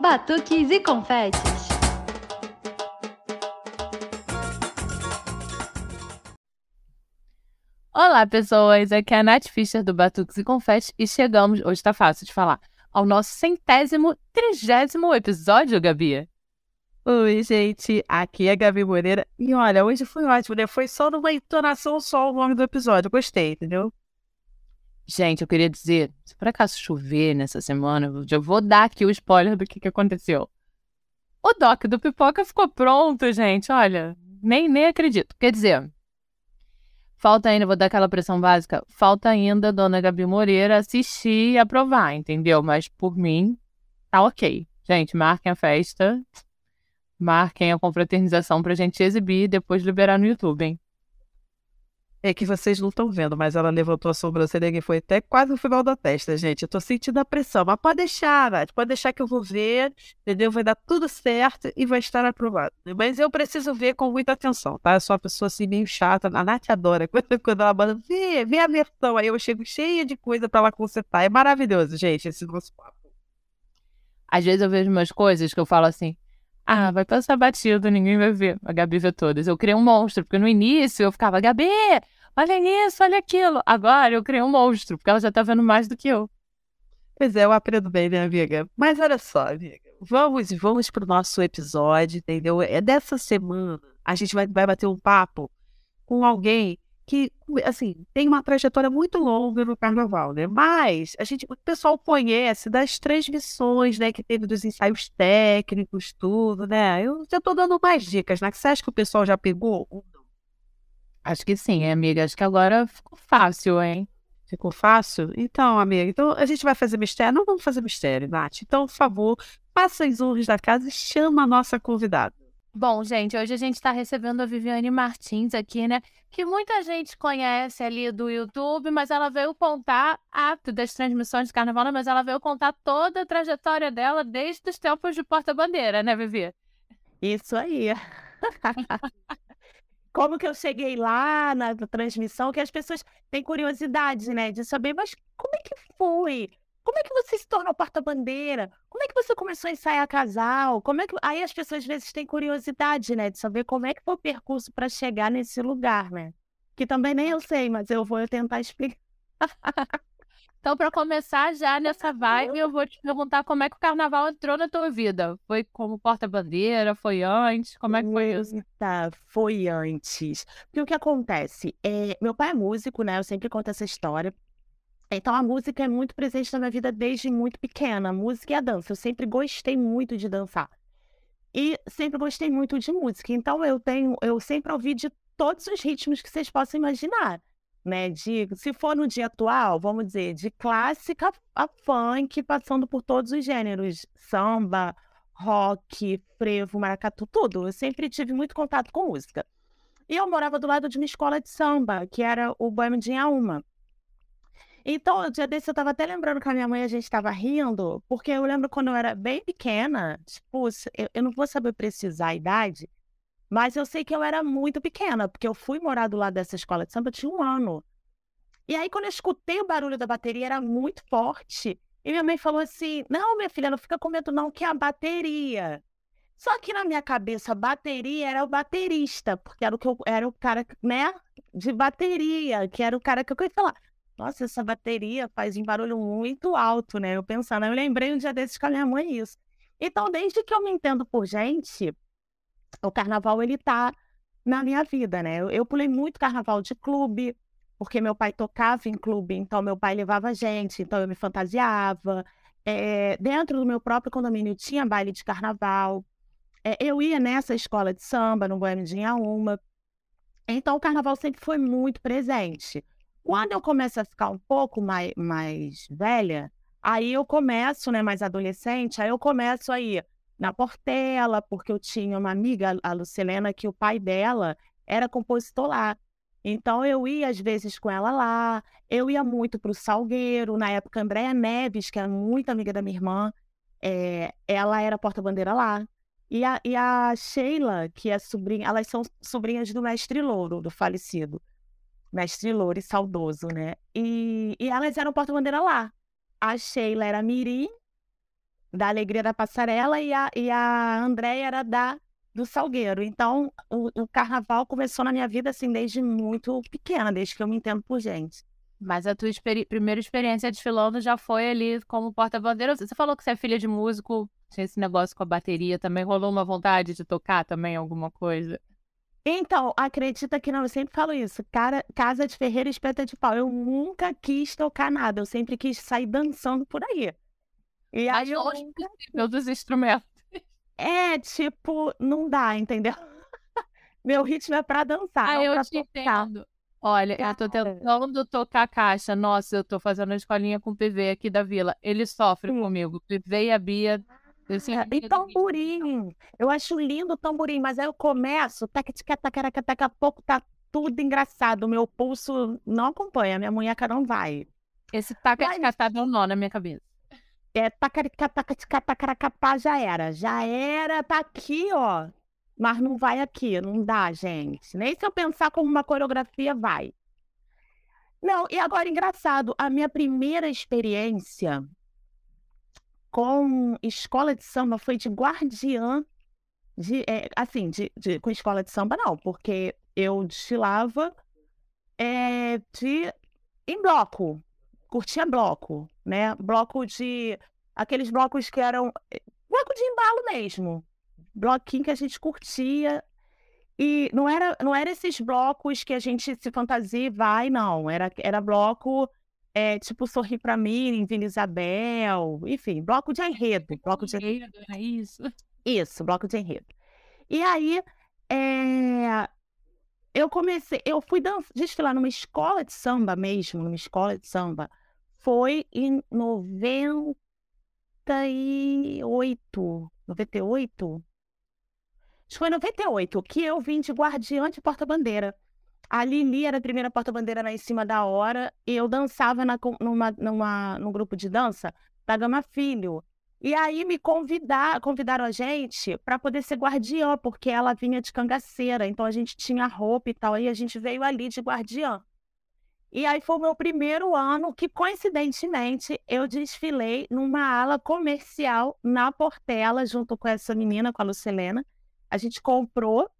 batuques e confetes. Olá, pessoas! Aqui é a Nath Fischer do Batuques e Confetes e chegamos, hoje tá fácil de falar, ao nosso centésimo, trigésimo episódio, Gabi. Oi, gente, aqui é a Gabi Moreira e olha, hoje foi ótimo, né? Foi só numa entonação só o nome do episódio, gostei, entendeu? Gente, eu queria dizer, se por acaso chover nessa semana, eu vou dar aqui o spoiler do que, que aconteceu. O doc do Pipoca ficou pronto, gente, olha, nem, nem acredito. Quer dizer, falta ainda, vou dar aquela pressão básica, falta ainda a dona Gabi Moreira assistir e aprovar, entendeu? Mas por mim, tá ok. Gente, marquem a festa, marquem a confraternização pra gente exibir e depois liberar no YouTube, hein? É que vocês não estão vendo, mas ela levantou a sobrancelha e foi até quase no final da testa, gente. Eu tô sentindo a pressão, mas pode deixar, Nath, pode deixar que eu vou ver, entendeu? Vai dar tudo certo e vai estar aprovado. Mas eu preciso ver com muita atenção, tá? Eu sou uma pessoa assim meio chata, a Nath adora quando, quando ela manda, vê, vê a versão, aí eu chego cheia de coisa para ela consertar. É maravilhoso, gente, esse nosso papo. Às vezes eu vejo umas coisas que eu falo assim, ah, vai passar batido, ninguém vai ver. A Gabi vê todas. Eu criei um monstro, porque no início eu ficava, Gabi, olha isso, olha aquilo. Agora eu criei um monstro, porque ela já tá vendo mais do que eu. Pois é, eu aprendo bem, né, amiga? Mas olha só, amiga. Vamos, vamos pro nosso episódio, entendeu? É dessa semana. A gente vai, vai bater um papo com alguém que, assim, tem uma trajetória muito longa no carnaval, né? Mas a gente, o pessoal conhece das transmissões, né, que teve dos ensaios técnicos, tudo, né? Eu já tô dando mais dicas, né? Você acha que o pessoal já pegou? Acho que sim, amiga. Acho que agora ficou fácil, hein? Ficou fácil? Então, amiga, então a gente vai fazer mistério? Não vamos fazer mistério, Nath. Então, por favor, faça as honras da casa e chama a nossa convidada. Bom, gente, hoje a gente está recebendo a Viviane Martins aqui, né? Que muita gente conhece ali do YouTube, mas ela veio contar ato das transmissões de carnaval, né? mas ela veio contar toda a trajetória dela desde os tempos de porta-bandeira, né, Vivi? Isso aí. Como que eu cheguei lá na transmissão, que as pessoas têm curiosidade, né, de saber, mas como é que foi? Como é que você se tornou porta-bandeira? Como é que você começou a ensaiar casal? Como é que... Aí as pessoas às vezes têm curiosidade, né? De saber como é que foi o percurso para chegar nesse lugar, né? Que também nem eu sei, mas eu vou tentar explicar. então, para começar já nessa vibe, eu vou te perguntar como é que o carnaval entrou na tua vida. Foi como porta-bandeira? Foi antes? Como é que foi isso? Tá, foi antes. Porque o que acontece? É, meu pai é músico, né? Eu sempre conto essa história. Então a música é muito presente na minha vida desde muito pequena, a música e a dança. Eu sempre gostei muito de dançar. E sempre gostei muito de música. Então eu tenho, eu sempre ouvi de todos os ritmos que vocês possam imaginar, né? De, se for no dia atual, vamos dizer, de clássica a funk, passando por todos os gêneros, samba, rock, frevo, maracatu, tudo. Eu sempre tive muito contato com música. E eu morava do lado de uma escola de samba, que era o Boêmio de Inhaúma. Então, o dia desse eu estava até lembrando com a minha mãe, a gente estava rindo, porque eu lembro quando eu era bem pequena, tipo, eu, eu não vou saber precisar a idade, mas eu sei que eu era muito pequena, porque eu fui morar do lado dessa escola de samba, eu tinha um ano. E aí, quando eu escutei o barulho da bateria, era muito forte. E minha mãe falou assim: Não, minha filha, não fica com medo, não, que é a bateria. Só que na minha cabeça, bateria era o baterista, porque era o que eu, era o cara, né, de bateria, que era o cara que eu queria falar nossa, essa bateria faz um barulho muito alto, né? Eu pensando, eu lembrei um dia desses com a minha mãe isso. Então, desde que eu me entendo por gente, o carnaval ele tá na minha vida, né? Eu, eu pulei muito carnaval de clube, porque meu pai tocava em clube, então meu pai levava gente, então eu me fantasiava. É, dentro do meu próprio condomínio tinha baile de carnaval. É, eu ia nessa escola de samba, no Boêmio de Inhaúma. Então o carnaval sempre foi muito presente. Quando eu começo a ficar um pouco mais, mais velha, aí eu começo, né, mais adolescente, aí eu começo aí na Portela, porque eu tinha uma amiga, a Lucilena, que o pai dela era compositor lá. Então eu ia às vezes com ela lá, eu ia muito para o Salgueiro, na época Andréa Neves, que é muito amiga da minha irmã, é, ela era porta-bandeira lá. E a, e a Sheila, que é sobrinha, elas são sobrinhas do mestre Louro, do falecido mestre Loure, saudoso, né? E, e elas eram porta-bandeira lá. A Sheila era Mirim da Alegria da Passarela e a, e a Andréia era da do Salgueiro. Então, o, o carnaval começou na minha vida assim desde muito pequena, desde que eu me entendo por gente. Mas a tua experi primeira experiência desfilando já foi ali como porta-bandeira. Você falou que você é filha de músico, tinha esse negócio com a bateria também. Rolou uma vontade de tocar também alguma coisa? Então, acredita que não, eu sempre falo isso. Cara, casa de ferreira espeta de pau. Eu nunca quis tocar nada, eu sempre quis sair dançando por aí. E aí eu nunca... dos instrumentos. É, tipo, não dá, entendeu? Meu ritmo é pra dançar. Ah, eu pra te tocar. entendo. Olha, eu tô tentando tocar caixa. Nossa, eu tô fazendo a escolinha com o PV aqui da vila. Ele sofre hum. comigo. PV e a Bia. Assim, e tamborim. Eu acho lindo o tamborim, mas aí eu começo, taca, taca, taca, daqui a pouco tá tudo engraçado. O meu pulso não acompanha, minha munheca não vai. Esse taca mas... tá dando nó na minha cabeça. É, taca, taca, taca, taca, já era. Já era, tá aqui, ó mas não vai aqui, não dá, gente. Nem se eu pensar como uma coreografia, vai. Não, e agora, engraçado, a minha primeira experiência com escola de samba foi de guardiã, de, é, assim, de, de, com escola de samba não, porque eu desfilava é, de, em bloco, curtia bloco, né? Bloco de, aqueles blocos que eram, é, bloco de embalo mesmo, bloquinho que a gente curtia. E não era, não era esses blocos que a gente se fantasia e vai, não. Era, era bloco é, tipo Sorrir para mim, Vila Isabel, enfim, bloco de enredo. Bloco de enredo, é isso. Isso, bloco de enredo. E aí, é, eu comecei, eu fui desfilar numa escola de samba mesmo, numa escola de samba, foi em 98, 98, Acho que foi em 98 que eu vim de guardiã de porta-bandeira. A Lili era a primeira porta-bandeira lá em cima da hora e eu dançava na, numa, numa, num grupo de dança da Gama Filho. E aí me convidar, convidaram a gente para poder ser guardiã, porque ela vinha de cangaceira, então a gente tinha roupa e tal, e a gente veio ali de guardiã. E aí foi o meu primeiro ano que, coincidentemente, eu desfilei numa ala comercial na Portela, junto com essa menina, com a Lucelena a gente comprou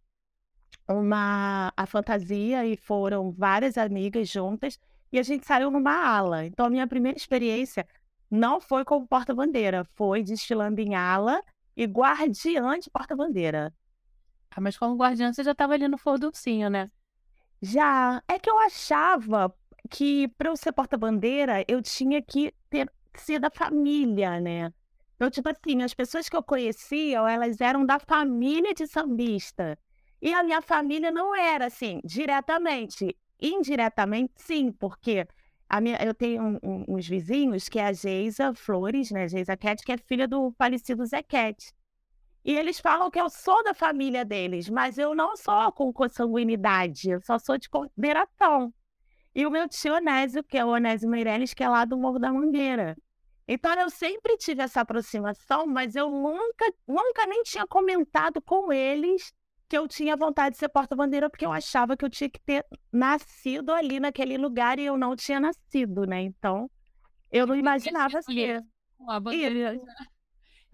uma a fantasia e foram várias amigas juntas e a gente saiu numa ala. Então a minha primeira experiência não foi como porta-bandeira, foi desfilando em ala e guardiã de porta-bandeira. Ah, mas como guardiã você já estava ali no forduncinho, né? Já. É que eu achava que para eu ser porta-bandeira eu tinha que ter, ser da família, né? Então, tipo assim, as pessoas que eu conhecia, elas eram da família de sambista. E a minha família não era assim, diretamente. Indiretamente, sim, porque a minha, eu tenho um, um, uns vizinhos que é a Geisa Flores, né? Geisa Cat, que é filha do falecido Cat. E eles falam que eu sou da família deles, mas eu não sou com consanguinidade, eu só sou de consideração. E o meu tio Onésio, que é o Onésio Meirelles, que é lá do Morro da Mangueira. Então eu sempre tive essa aproximação, mas eu nunca, nunca nem tinha comentado com eles que eu tinha vontade de ser porta-bandeira, porque eu achava que eu tinha que ter nascido ali naquele lugar e eu não tinha nascido, né? Então, eu não imaginava ser. Uma bandeira.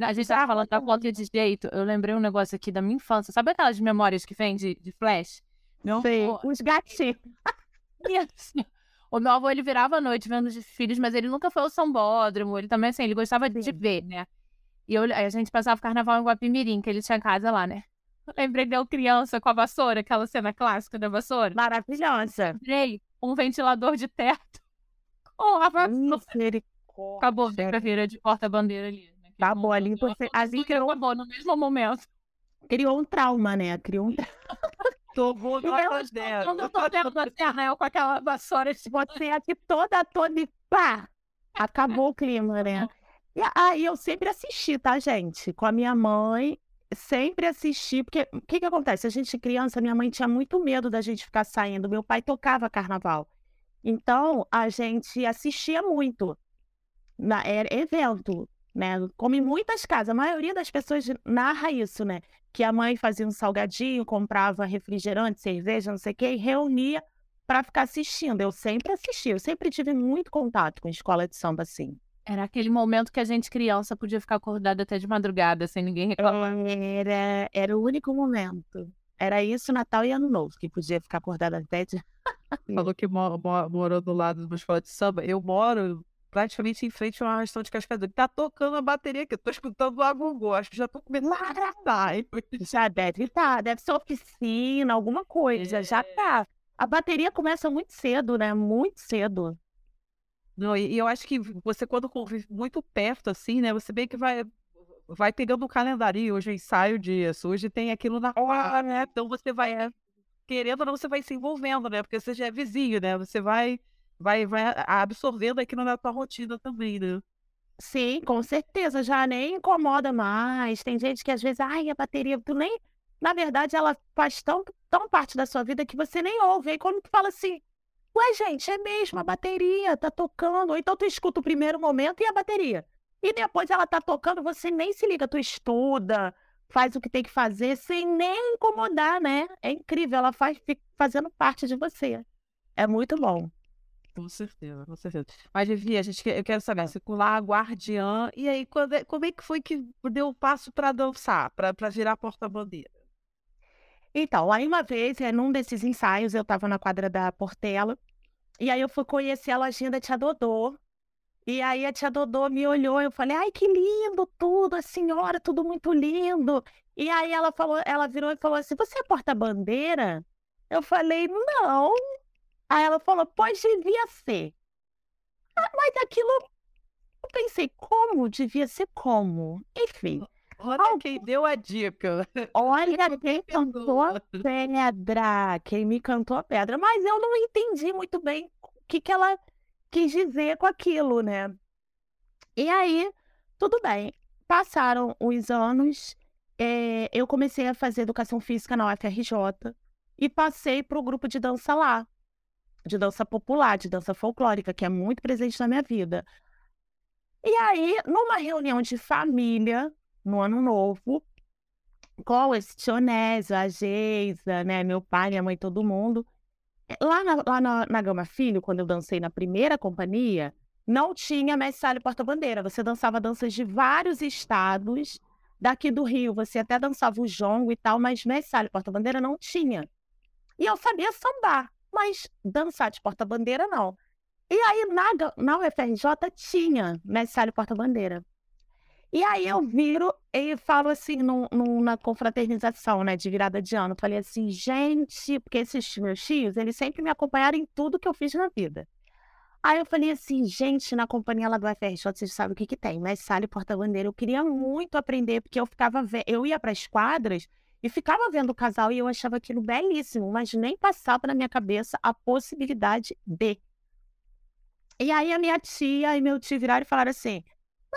A gente estava falando da conta de jeito. Eu lembrei um negócio aqui da minha infância. Sabe aquelas memórias que vem de, de flash? Não sei. Os gatinhos. O meu avô, ele virava à noite vendo os filhos, mas ele nunca foi ao sambódromo. Ele também, assim, ele gostava Sim. de ver, né? E eu, a gente passava o carnaval em Guapimirim, que ele tinha casa lá, né? Lembrei de eu criança com a vassoura, aquela cena clássica da vassoura. Maravilhosa. Lembrei um ventilador de teto com a vassoura. Acabou a vira de porta-bandeira ali. Né? Acabou ali, você, ali criou... Acabou no mesmo momento. Criou um trauma, né? Criou um trauma. Tomou notas dela. Quando eu tô vendo a terra, com aquela vassoura. Você aqui toda, toda e pá! Acabou o clima, né? E aí eu sempre assisti, tá, gente? Com a minha mãe, sempre assisti, porque o que que acontece? A gente criança, minha mãe tinha muito medo da gente ficar saindo. Meu pai tocava carnaval. Então, a gente assistia muito. Na, era evento né? Como em muitas casas, a maioria das pessoas narra isso, né? Que a mãe fazia um salgadinho, comprava refrigerante, cerveja, não sei o quê, e reunia para ficar assistindo. Eu sempre assisti, eu sempre tive muito contato com escola de samba, assim. Era aquele momento que a gente, criança, podia ficar acordada até de madrugada, sem ninguém reclamar. Era, era o único momento. Era isso, Natal e Ano Novo, que podia ficar acordada até de. Falou que mora, mora, morou do lado de uma escola de samba. Eu moro praticamente em frente a uma arrastão de cascador. Tá tocando a bateria aqui. Tô escutando o agogô. Acho que já tô agradar. Já deve estar. Deve ser oficina, alguma coisa. Já tá. A bateria começa muito cedo, né? Muito cedo. Não, e, e eu acho que você, quando convive muito perto, assim, né? Você bem que vai, vai pegando o calendário. Hoje é ensaio disso, hoje tem aquilo na hora, né? Então você vai, querendo ou não, você vai se envolvendo, né? Porque você já é vizinho, né? Você vai, vai, vai absorvendo aquilo na tua rotina também, né? Sim, com certeza. Já nem incomoda mais. Tem gente que às vezes, ai, a bateria, tu nem. Na verdade, ela faz tão, tão parte da sua vida que você nem ouve. Aí quando tu fala assim, ué, gente, é mesmo, a bateria tá tocando. Então tu escuta o primeiro momento e a bateria. E depois ela tá tocando, você nem se liga, tu estuda, faz o que tem que fazer sem nem incomodar, né? É incrível, ela faz fazendo parte de você. É muito bom. Com certeza, com certeza. Mas, Vivi, a gente eu quero saber, você com guardiã, e aí, quando, é, como é que foi que deu o passo para dançar, para virar porta-bandeira? Então, aí uma vez, é, num desses ensaios, eu estava na quadra da Portela, e aí eu fui conhecer a lojinha da Tia Dodô, e aí a tia Dodô me olhou, eu falei, ai, que lindo tudo, a senhora, tudo muito lindo. E aí ela falou, ela virou e falou assim, você é porta-bandeira? Eu falei, não. Aí ela falou, pois devia ser. Ah, mas aquilo, eu pensei, como? Devia ser como? Enfim. Olha quem deu a dica. Olha quem cantou a pedra. Quem me cantou a pedra. Mas eu não entendi muito bem o que, que ela quis dizer com aquilo, né? E aí, tudo bem. Passaram os anos, é, eu comecei a fazer educação física na UFRJ e passei para o grupo de dança lá, de dança popular, de dança folclórica, que é muito presente na minha vida. E aí, numa reunião de família, no ano novo, com esse Tionésio, a Geisa, né, meu pai, minha mãe, todo mundo, Lá na, lá na, na Gama Filho, quando eu dancei na primeira companhia, não tinha mestre porta-bandeira. Você dançava danças de vários estados daqui do Rio. Você até dançava o jongo e tal, mas mestre porta-bandeira não tinha. E eu sabia sambar, mas dançar de porta-bandeira não. E aí na, na UFRJ tinha mestre porta-bandeira. E aí eu viro e falo assim, no, na confraternização, né, de virada de ano, falei assim, gente, porque esses meus tios, eles sempre me acompanharam em tudo que eu fiz na vida. Aí eu falei assim, gente, na companhia lá do FRJ, vocês sabem o que que tem, mas sala e porta-bandeira, eu queria muito aprender, porque eu ficava, eu ia para as quadras e ficava vendo o casal e eu achava aquilo belíssimo, mas nem passava na minha cabeça a possibilidade de. E aí a minha tia e meu tio viraram e falaram assim,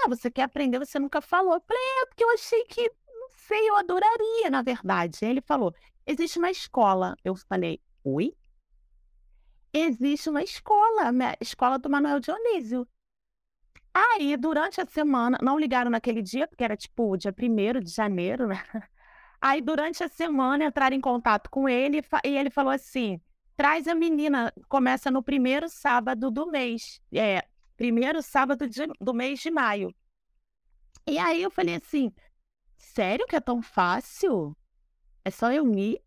ah, você quer aprender, você nunca falou. Eu falei, é, porque eu achei que, não sei, eu adoraria, na verdade. Aí ele falou, existe uma escola. Eu falei, oi? Existe uma escola, a escola do Manuel Dionísio. Aí, durante a semana, não ligaram naquele dia, porque era tipo dia 1 de janeiro, né? Aí, durante a semana, entraram em contato com ele e ele falou assim: traz a menina, começa no primeiro sábado do mês. É, primeiro sábado de, do mês de maio. E aí eu falei assim: sério que é tão fácil? É só eu ir?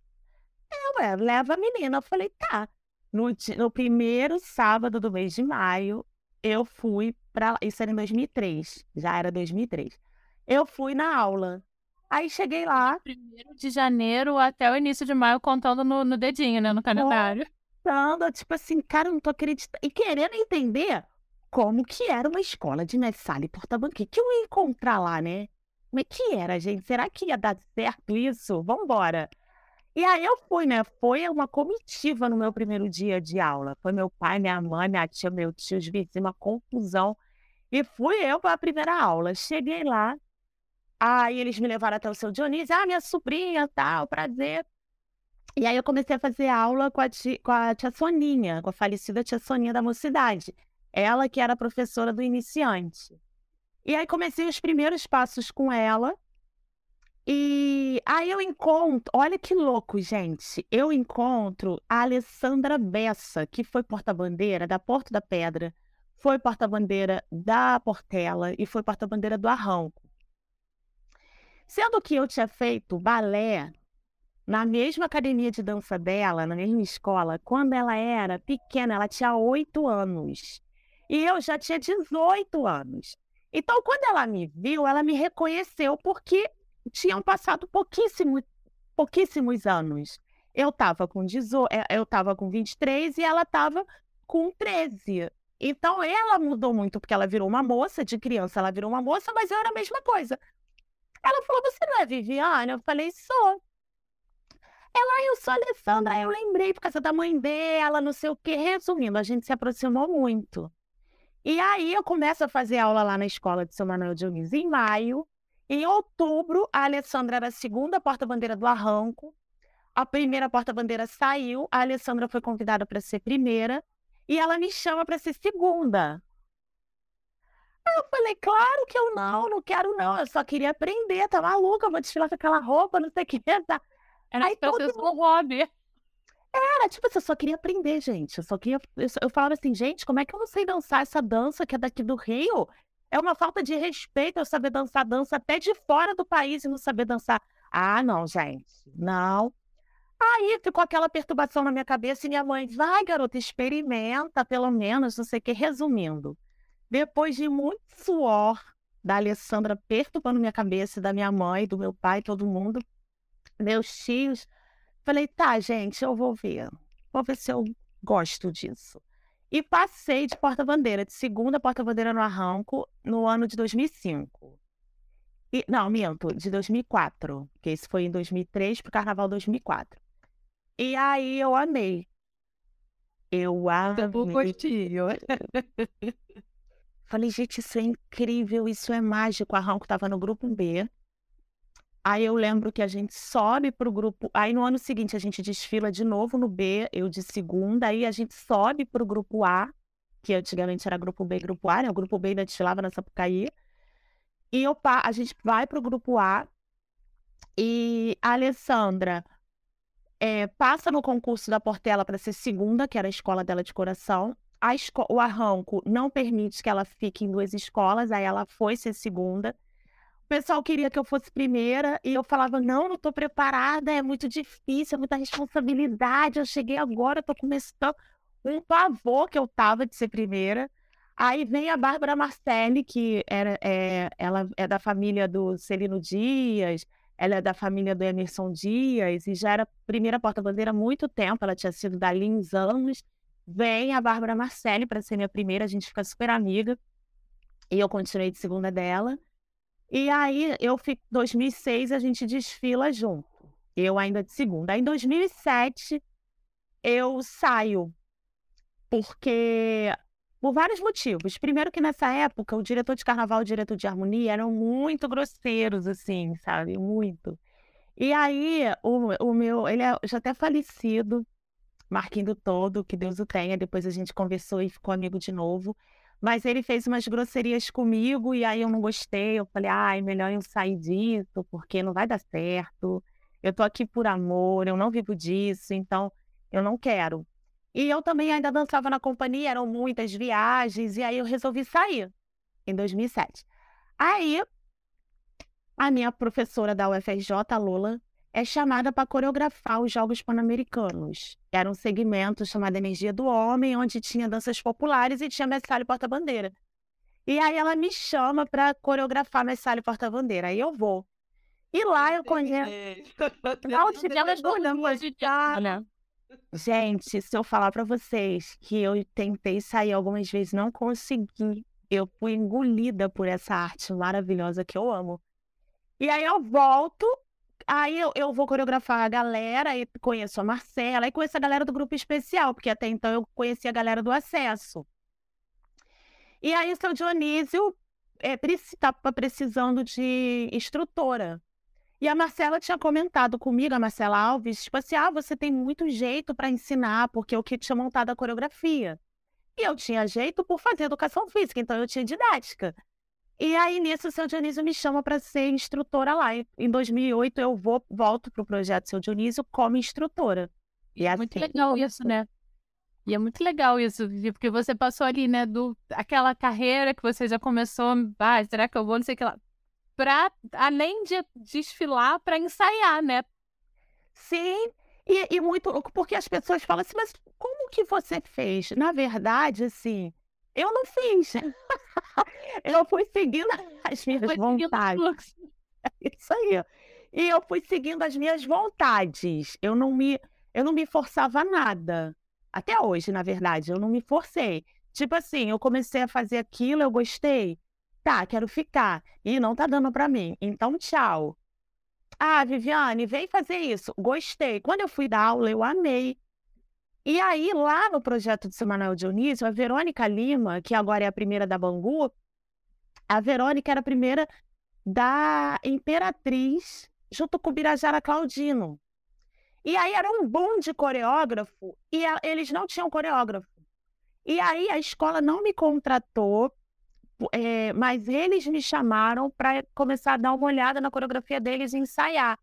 É, ué, leva a menina. Eu falei: tá. No, no primeiro sábado do mês de maio, eu fui para. Isso era em 2003, já era 2003. Eu fui na aula. Aí cheguei lá. Primeiro de janeiro até o início de maio, contando no, no dedinho, né? No calendário. Contando, tipo assim, cara, eu não tô acreditando. E querendo entender como que era uma escola de mestre e porta-banco. O que eu ia encontrar lá, né? Como é que era, gente? Será que ia dar certo isso? Vambora. E aí eu fui, né? Foi uma comitiva no meu primeiro dia de aula. Foi meu pai, minha mãe, minha tia, meu tio, os vizinhos, uma confusão. E fui eu para a primeira aula. Cheguei lá, aí eles me levaram até o seu Dionísio. Ah, minha sobrinha, tal, prazer. E aí eu comecei a fazer aula com a, tia, com a tia Soninha, com a falecida tia Soninha da mocidade. Ela que era professora do iniciante. E aí comecei os primeiros passos com ela. E aí eu encontro, olha que louco, gente. Eu encontro a Alessandra Bessa, que foi porta-bandeira da Porta da Pedra. foi porta-bandeira da Portela e foi porta-bandeira do Arranco. Sendo que eu tinha feito balé na mesma academia de dança dela, na mesma escola, quando ela era pequena, ela tinha oito anos. E eu já tinha 18 anos. Então, quando ela me viu, ela me reconheceu porque tinham passado pouquíssimo, pouquíssimos anos. Eu estava com 18, eh, eu estava com 23 e ela estava com 13. Então ela mudou muito porque ela virou uma moça, de criança ela virou uma moça, mas eu era a mesma coisa. Ela falou: "Você não é Viviane?" Eu falei: "Sou". Ela, eu sou Alessandra, eu lembrei por causa da mãe dela, não sei o quê. Resumindo, a gente se aproximou muito. E aí eu começo a fazer aula lá na escola de São Manuel Dionísio em maio. Em outubro, a Alessandra era a segunda porta-bandeira do Arranco. A primeira porta-bandeira saiu, a Alessandra foi convidada para ser primeira e ela me chama para ser segunda. Eu falei, claro que eu não, não quero não, eu só queria aprender, tá maluca, vou desfilar com aquela roupa, não sei o que, tá? Era Aí todo mundo... hobby. Era, tipo, assim, eu só queria aprender, gente. Eu só queria. Eu, só... eu falava assim, gente, como é que eu não sei dançar essa dança que é daqui do Rio? É uma falta de respeito eu saber dançar dança até de fora do país e não saber dançar. Ah, não, gente. Não. Aí ficou aquela perturbação na minha cabeça e minha mãe, vai, garota, experimenta, pelo menos, não sei o que. Resumindo, depois de muito suor da Alessandra perturbando minha cabeça, da minha mãe, do meu pai, todo mundo, meus tios, falei, tá, gente, eu vou ver. Vou ver se eu gosto disso. E passei de porta-bandeira, de segunda porta-bandeira no Arranco, no ano de 2005. E, não, minto, de 2004, porque isso foi em 2003 para o Carnaval 2004. E aí eu amei. Eu amei. gostinho. Falei, gente, isso é incrível, isso é mágico. O Arranco estava no grupo B. Aí eu lembro que a gente sobe para o grupo. Aí no ano seguinte a gente desfila de novo no B, eu de segunda. Aí a gente sobe para o grupo A, que antigamente era grupo B e grupo A, né? O grupo B ainda desfilava na Sapucaí. E eu, a gente vai para o grupo A. E a Alessandra é, passa no concurso da Portela para ser segunda, que era a escola dela de coração. A o arranco não permite que ela fique em duas escolas, aí ela foi ser segunda pessoal queria que eu fosse primeira e eu falava: não, não estou preparada, é muito difícil, é muita responsabilidade. Eu cheguei agora, estou começando um pavor que eu tava de ser primeira. Aí vem a Bárbara Marcelli, que era, é, ela é da família do Celino Dias, ela é da família do Emerson Dias, e já era primeira porta-bandeira há muito tempo, ela tinha sido dali uns anos. Vem a Bárbara Marcelli para ser minha primeira, a gente fica super amiga. E eu continuei de segunda dela. E aí, eu fico, 2006 a gente desfila junto. Eu ainda de segunda. Aí, em 2007, eu saio. Porque. Por vários motivos. Primeiro, que nessa época, o diretor de carnaval e o diretor de harmonia eram muito grosseiros, assim, sabe? Muito. E aí, o, o meu. Ele é já até falecido, Marquinho Todo, que Deus o tenha. Depois a gente conversou e ficou amigo de novo. Mas ele fez umas grosserias comigo e aí eu não gostei. Eu falei, ai, melhor eu sair disso, porque não vai dar certo. Eu tô aqui por amor, eu não vivo disso, então eu não quero. E eu também ainda dançava na companhia, eram muitas viagens, e aí eu resolvi sair em 2007. Aí, a minha professora da UFRJ, Lula, é chamada para coreografar os Jogos Pan-Americanos. Era um segmento chamado Energia do Homem, onde tinha danças populares e tinha Messalho Porta-Bandeira. E aí ela me chama para coreografar Messalho Porta-Bandeira. Aí eu vou. E lá eu conheço. Não, tivemos duas? Gente, se eu falar para vocês que eu tentei sair algumas vezes, não consegui. Eu fui engolida por essa arte maravilhosa que eu amo. E aí eu volto Aí eu, eu vou coreografar a galera e conheço a Marcela e conheço a galera do grupo especial, porque até então eu conhecia a galera do acesso. E aí o seu Dionísio estava é, precisando de instrutora. E a Marcela tinha comentado comigo, a Marcela Alves, tipo assim, ah, você tem muito jeito para ensinar, porque eu que tinha montado a coreografia. E eu tinha jeito por fazer educação física, então eu tinha didática. E aí, nisso, o seu Dionísio me chama para ser instrutora lá. Em 2008, eu vou, volto para o projeto Seu Dionísio como instrutora. E é muito assim, legal isso, né? E é muito legal isso, porque você passou ali, né, do aquela carreira que você já começou, ah, será que eu vou, não sei o que lá, pra, além de desfilar, para ensaiar, né? Sim, e, e muito porque as pessoas falam assim, mas como que você fez? Na verdade, assim, eu não fiz. eu fui seguindo as minhas seguindo vontades. Isso aí. E eu fui seguindo as minhas vontades. Eu não me, eu não me forçava nada. Até hoje, na verdade, eu não me forcei. Tipo assim, eu comecei a fazer aquilo, eu gostei. Tá, quero ficar. E não tá dando pra mim. Então, tchau. Ah, Viviane, vem fazer isso. Gostei. Quando eu fui dar aula, eu amei. E aí, lá no projeto do seu Manuel Dionísio, a Verônica Lima, que agora é a primeira da Bangu, a Verônica era a primeira da Imperatriz, junto com Birajara Claudino. E aí era um boom de coreógrafo e a- eles não tinham coreógrafo. E aí a escola não me contratou, eh, mas eles me chamaram para começar a dar uma olhada na coreografia deles e ensaiar.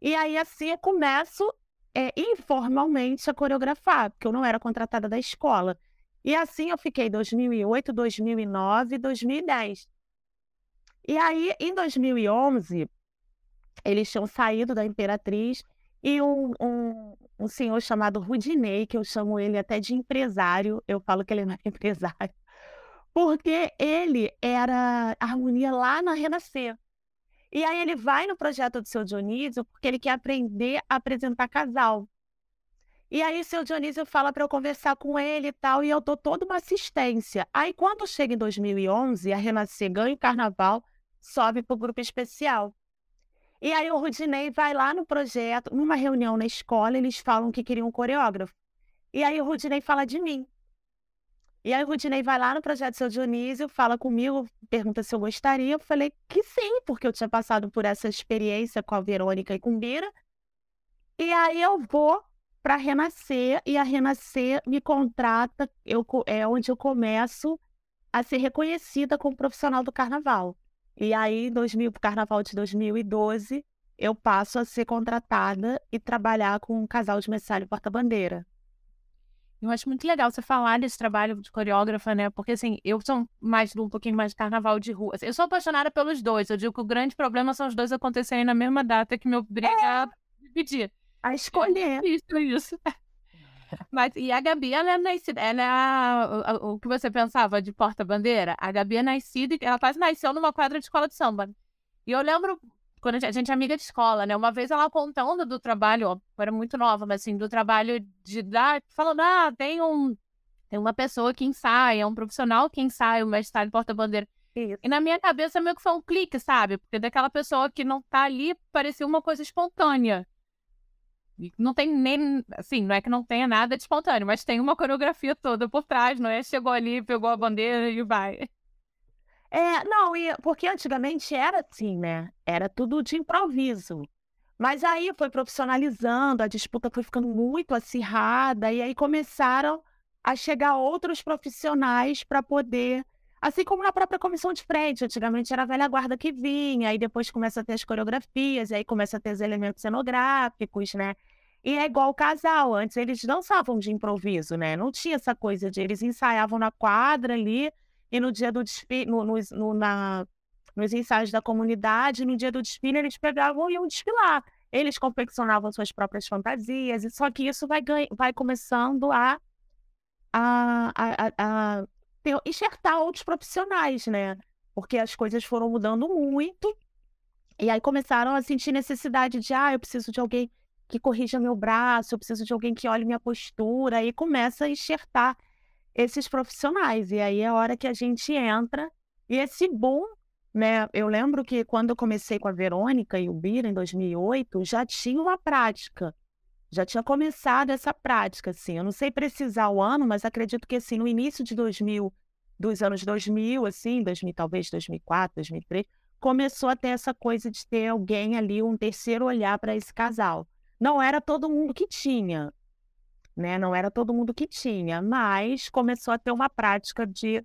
E aí assim eu começo eh, informalmente a coreografar, porque eu não era contratada da escola. E assim eu fiquei 2008, 2009, 2010. E aí, em 2011, eles tinham saído da Imperatriz e um, um, um senhor chamado Rudinei, que eu chamo ele até de empresário, eu falo que ele não é empresário, porque ele era harmonia lá na Renascer. E aí ele vai no projeto do seu Dionísio porque ele quer aprender a apresentar casal. E aí seu Dionísio fala para eu conversar com ele e tal, e eu dou toda uma assistência. Aí quando chega em 2011, a Renascer ganha o carnaval, sobe para o grupo especial. E aí o Rudinei vai lá no projeto, numa reunião na escola, eles falam que queriam um coreógrafo. E aí o Rudinei fala de mim. E aí o Rudinei vai lá no projeto Seu Dionísio, fala comigo, pergunta se eu gostaria. Eu falei que sim, porque eu tinha passado por essa experiência com a Verônica e com Bira. E aí eu vou para Renascer e a Renascer me contrata, eu, é onde eu começo a ser reconhecida como profissional do carnaval. E aí, em 2000, pro carnaval de 2012, eu passo a ser contratada e trabalhar com um casal de messalho e porta-bandeira. Eu acho muito legal você falar desse trabalho de coreógrafa, né? Porque, assim, eu sou mais um pouquinho mais de carnaval de rua. Assim, Eu sou apaixonada pelos dois. Eu digo que o grande problema são os dois acontecerem na mesma data que me obriga a dividir. A escolher. Isso, isso. Mas, e a Gabi, ela é nascida, ela é a- a- o que você pensava de porta-bandeira? A Gabi é nascida, ela quase nasceu numa quadra de escola de samba. E eu lembro, quando a gente, a gente é amiga de escola, né? Uma vez ela contando do trabalho, ó, eu era muito nova, mas assim, do trabalho de dar, falando, ah, tem um, tem uma pessoa que ensaia, um profissional que ensaia o mestrado de porta-bandeira. E na minha cabeça meio que foi um clique, sabe? Porque daquela pessoa que não tá ali, parecia uma coisa espontânea. Não tem nem, assim, não é que não tenha nada de espontâneo, mas tem uma coreografia toda por trás, não é? Chegou ali, pegou a bandeira e vai. É, não, e, porque antigamente era assim, né? Era tudo de improviso. Mas aí foi profissionalizando, a disputa foi ficando muito acirrada, e aí começaram a chegar outros profissionais para poder. Assim como na própria comissão de frente, antigamente era a velha guarda que vinha, aí depois começa a ter as coreografias, aí começa a ter os elementos cenográficos, né? E é igual o casal, antes eles dançavam de improviso, né? Não tinha essa coisa de eles ensaiavam na quadra ali, e no dia do desfile, no, nos- no- na, nos ensaios da comunidade, no dia do desfile, eles pegavam e iam desfilar. Eles confeccionavam suas próprias fantasias, só que isso vai, vai começando a, a, a, a- a ter- enxertar outros profissionais, né? Porque as coisas foram mudando muito, e aí começaram a sentir necessidade de, ah, eu preciso de alguém que corrija meu braço, eu preciso de alguém que olhe minha postura, e começa a enxertar esses profissionais. E aí é a hora que a gente entra. E esse boom, né? Eu lembro que quando eu comecei com a Verônica e o Bira em 2008, já tinha uma prática. Já tinha começado essa prática, assim. Eu não sei precisar o ano, mas acredito que assim, no início de 2000, dos anos 2000, assim, 2000, talvez 2004, 2003, começou a ter essa coisa de ter alguém ali, um terceiro olhar para esse casal. Não era todo mundo que tinha, né? Não era todo mundo que tinha, mas começou a ter uma prática de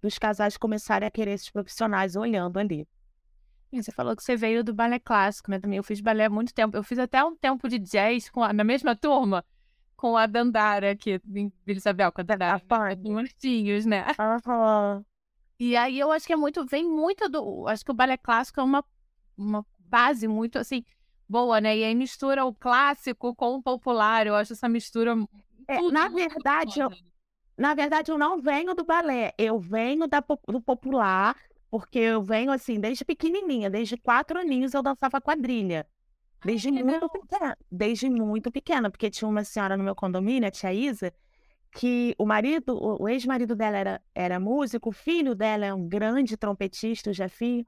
dos casais começarem a querer esses profissionais olhando ali. Você falou que você veio do balé clássico, né? Também eu fiz balé há muito tempo. Eu fiz até um tempo de jazz com a- na mesma turma com a Dandara aqui em Vila Isabel, com a Dandara. Ursinhos, né? Aham. E aí eu acho que é muito, vem muito do. Acho que o balé clássico é uma, uma base muito assim, boa, né? E aí mistura o clássico com o popular. Eu acho essa mistura. É, na verdade, eu, na verdade, eu não venho do balé, eu venho da, do popular, porque eu venho assim, desde pequenininha, desde quatro aninhos eu dançava quadrilha. Desde que muito pequena, desde muito pequena, porque tinha uma senhora no meu condomínio, a tia Isa, que o marido, o ex-marido dela era, era músico, o filho dela é um grande trompetista, o Jefinho,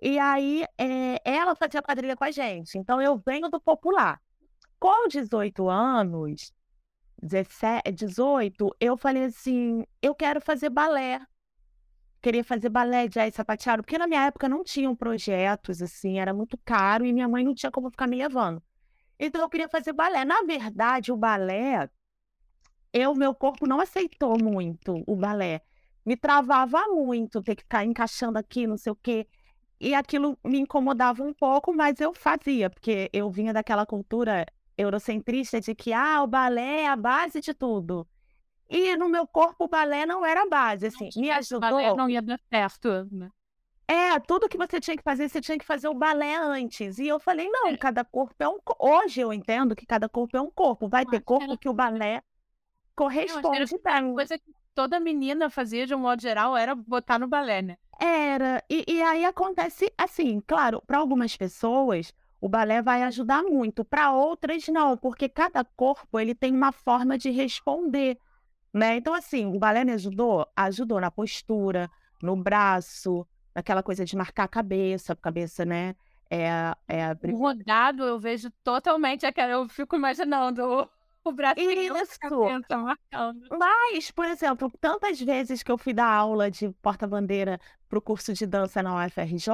e aí eh, ela fazia quadrilha com a gente. Então eu venho do popular. Com 18 anos, 17, 18, eu falei assim, eu quero fazer balé. Queria fazer balé, jazz, sapateado, porque na minha época não tinham projetos, assim, era muito caro e minha mãe não tinha como ficar me levando. Então eu queria fazer balé. Na verdade, o balé, eu, meu corpo não aceitou muito o balé. Me travava muito ter que ficar encaixando aqui, não sei o quê. E aquilo me incomodava um pouco, mas eu fazia, porque eu vinha daquela cultura eurocentrista de que ah, o balé é a base de tudo. E no meu corpo o balé não era a base, assim, me Esse balé ajudou. não ia dar certo. né? É, tudo que você tinha que fazer, você tinha que fazer o balé antes. E eu falei, não, É. cada corpo é um. Hoje eu entendo que cada corpo é um corpo. Vai Eu ter corpo era- que o balé corresponde bem. coisa que toda menina fazia de um modo geral era botar no balé, né? Era. E, e aí acontece assim, claro, para algumas pessoas o balé vai ajudar muito, para outras não, porque cada corpo ele tem uma forma de responder, né? Então assim, o balé me ajudou, ajudou na postura, no braço, naquela coisa de marcar a cabeça, a cabeça, né? É, é a O rodado eu vejo totalmente aquela. Eu fico imaginando o, o bracinho, a Isso. cabeça marcando. Mas, por exemplo, tantas vezes que eu fui dar aula de porta-bandeira para o curso de dança na UFRJ,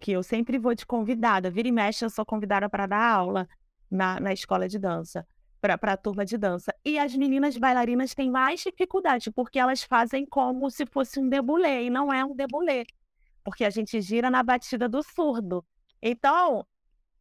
que eu sempre vou de convidada, vira e mexe, eu sou convidada para dar aula na, na escola de dança, para a turma de dança. E as meninas bailarinas têm mais dificuldade, porque elas fazem como se fosse um debulé, e não é um debulé, porque a gente gira na batida do surdo. Então,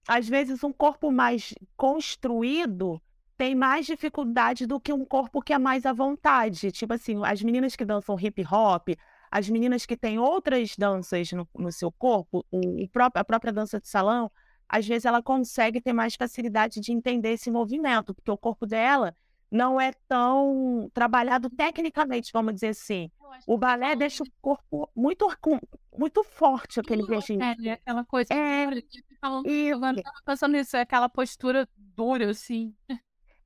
às vezes, um corpo mais construído tem mais dificuldade do que um corpo que é mais à vontade. Tipo assim, as meninas que dançam hip hop, as meninas que têm outras danças no, no seu corpo, o, o próprio, a própria dança de salão, às vezes ela consegue ter mais facilidade de entender esse movimento, porque o corpo dela não é tão trabalhado tecnicamente, vamos dizer assim. O balé deixa o corpo muito, muito forte, aquele regime. É, aquela coisa. É. Olha, que E- Eu tava pensando nisso, é aquela postura dura, assim.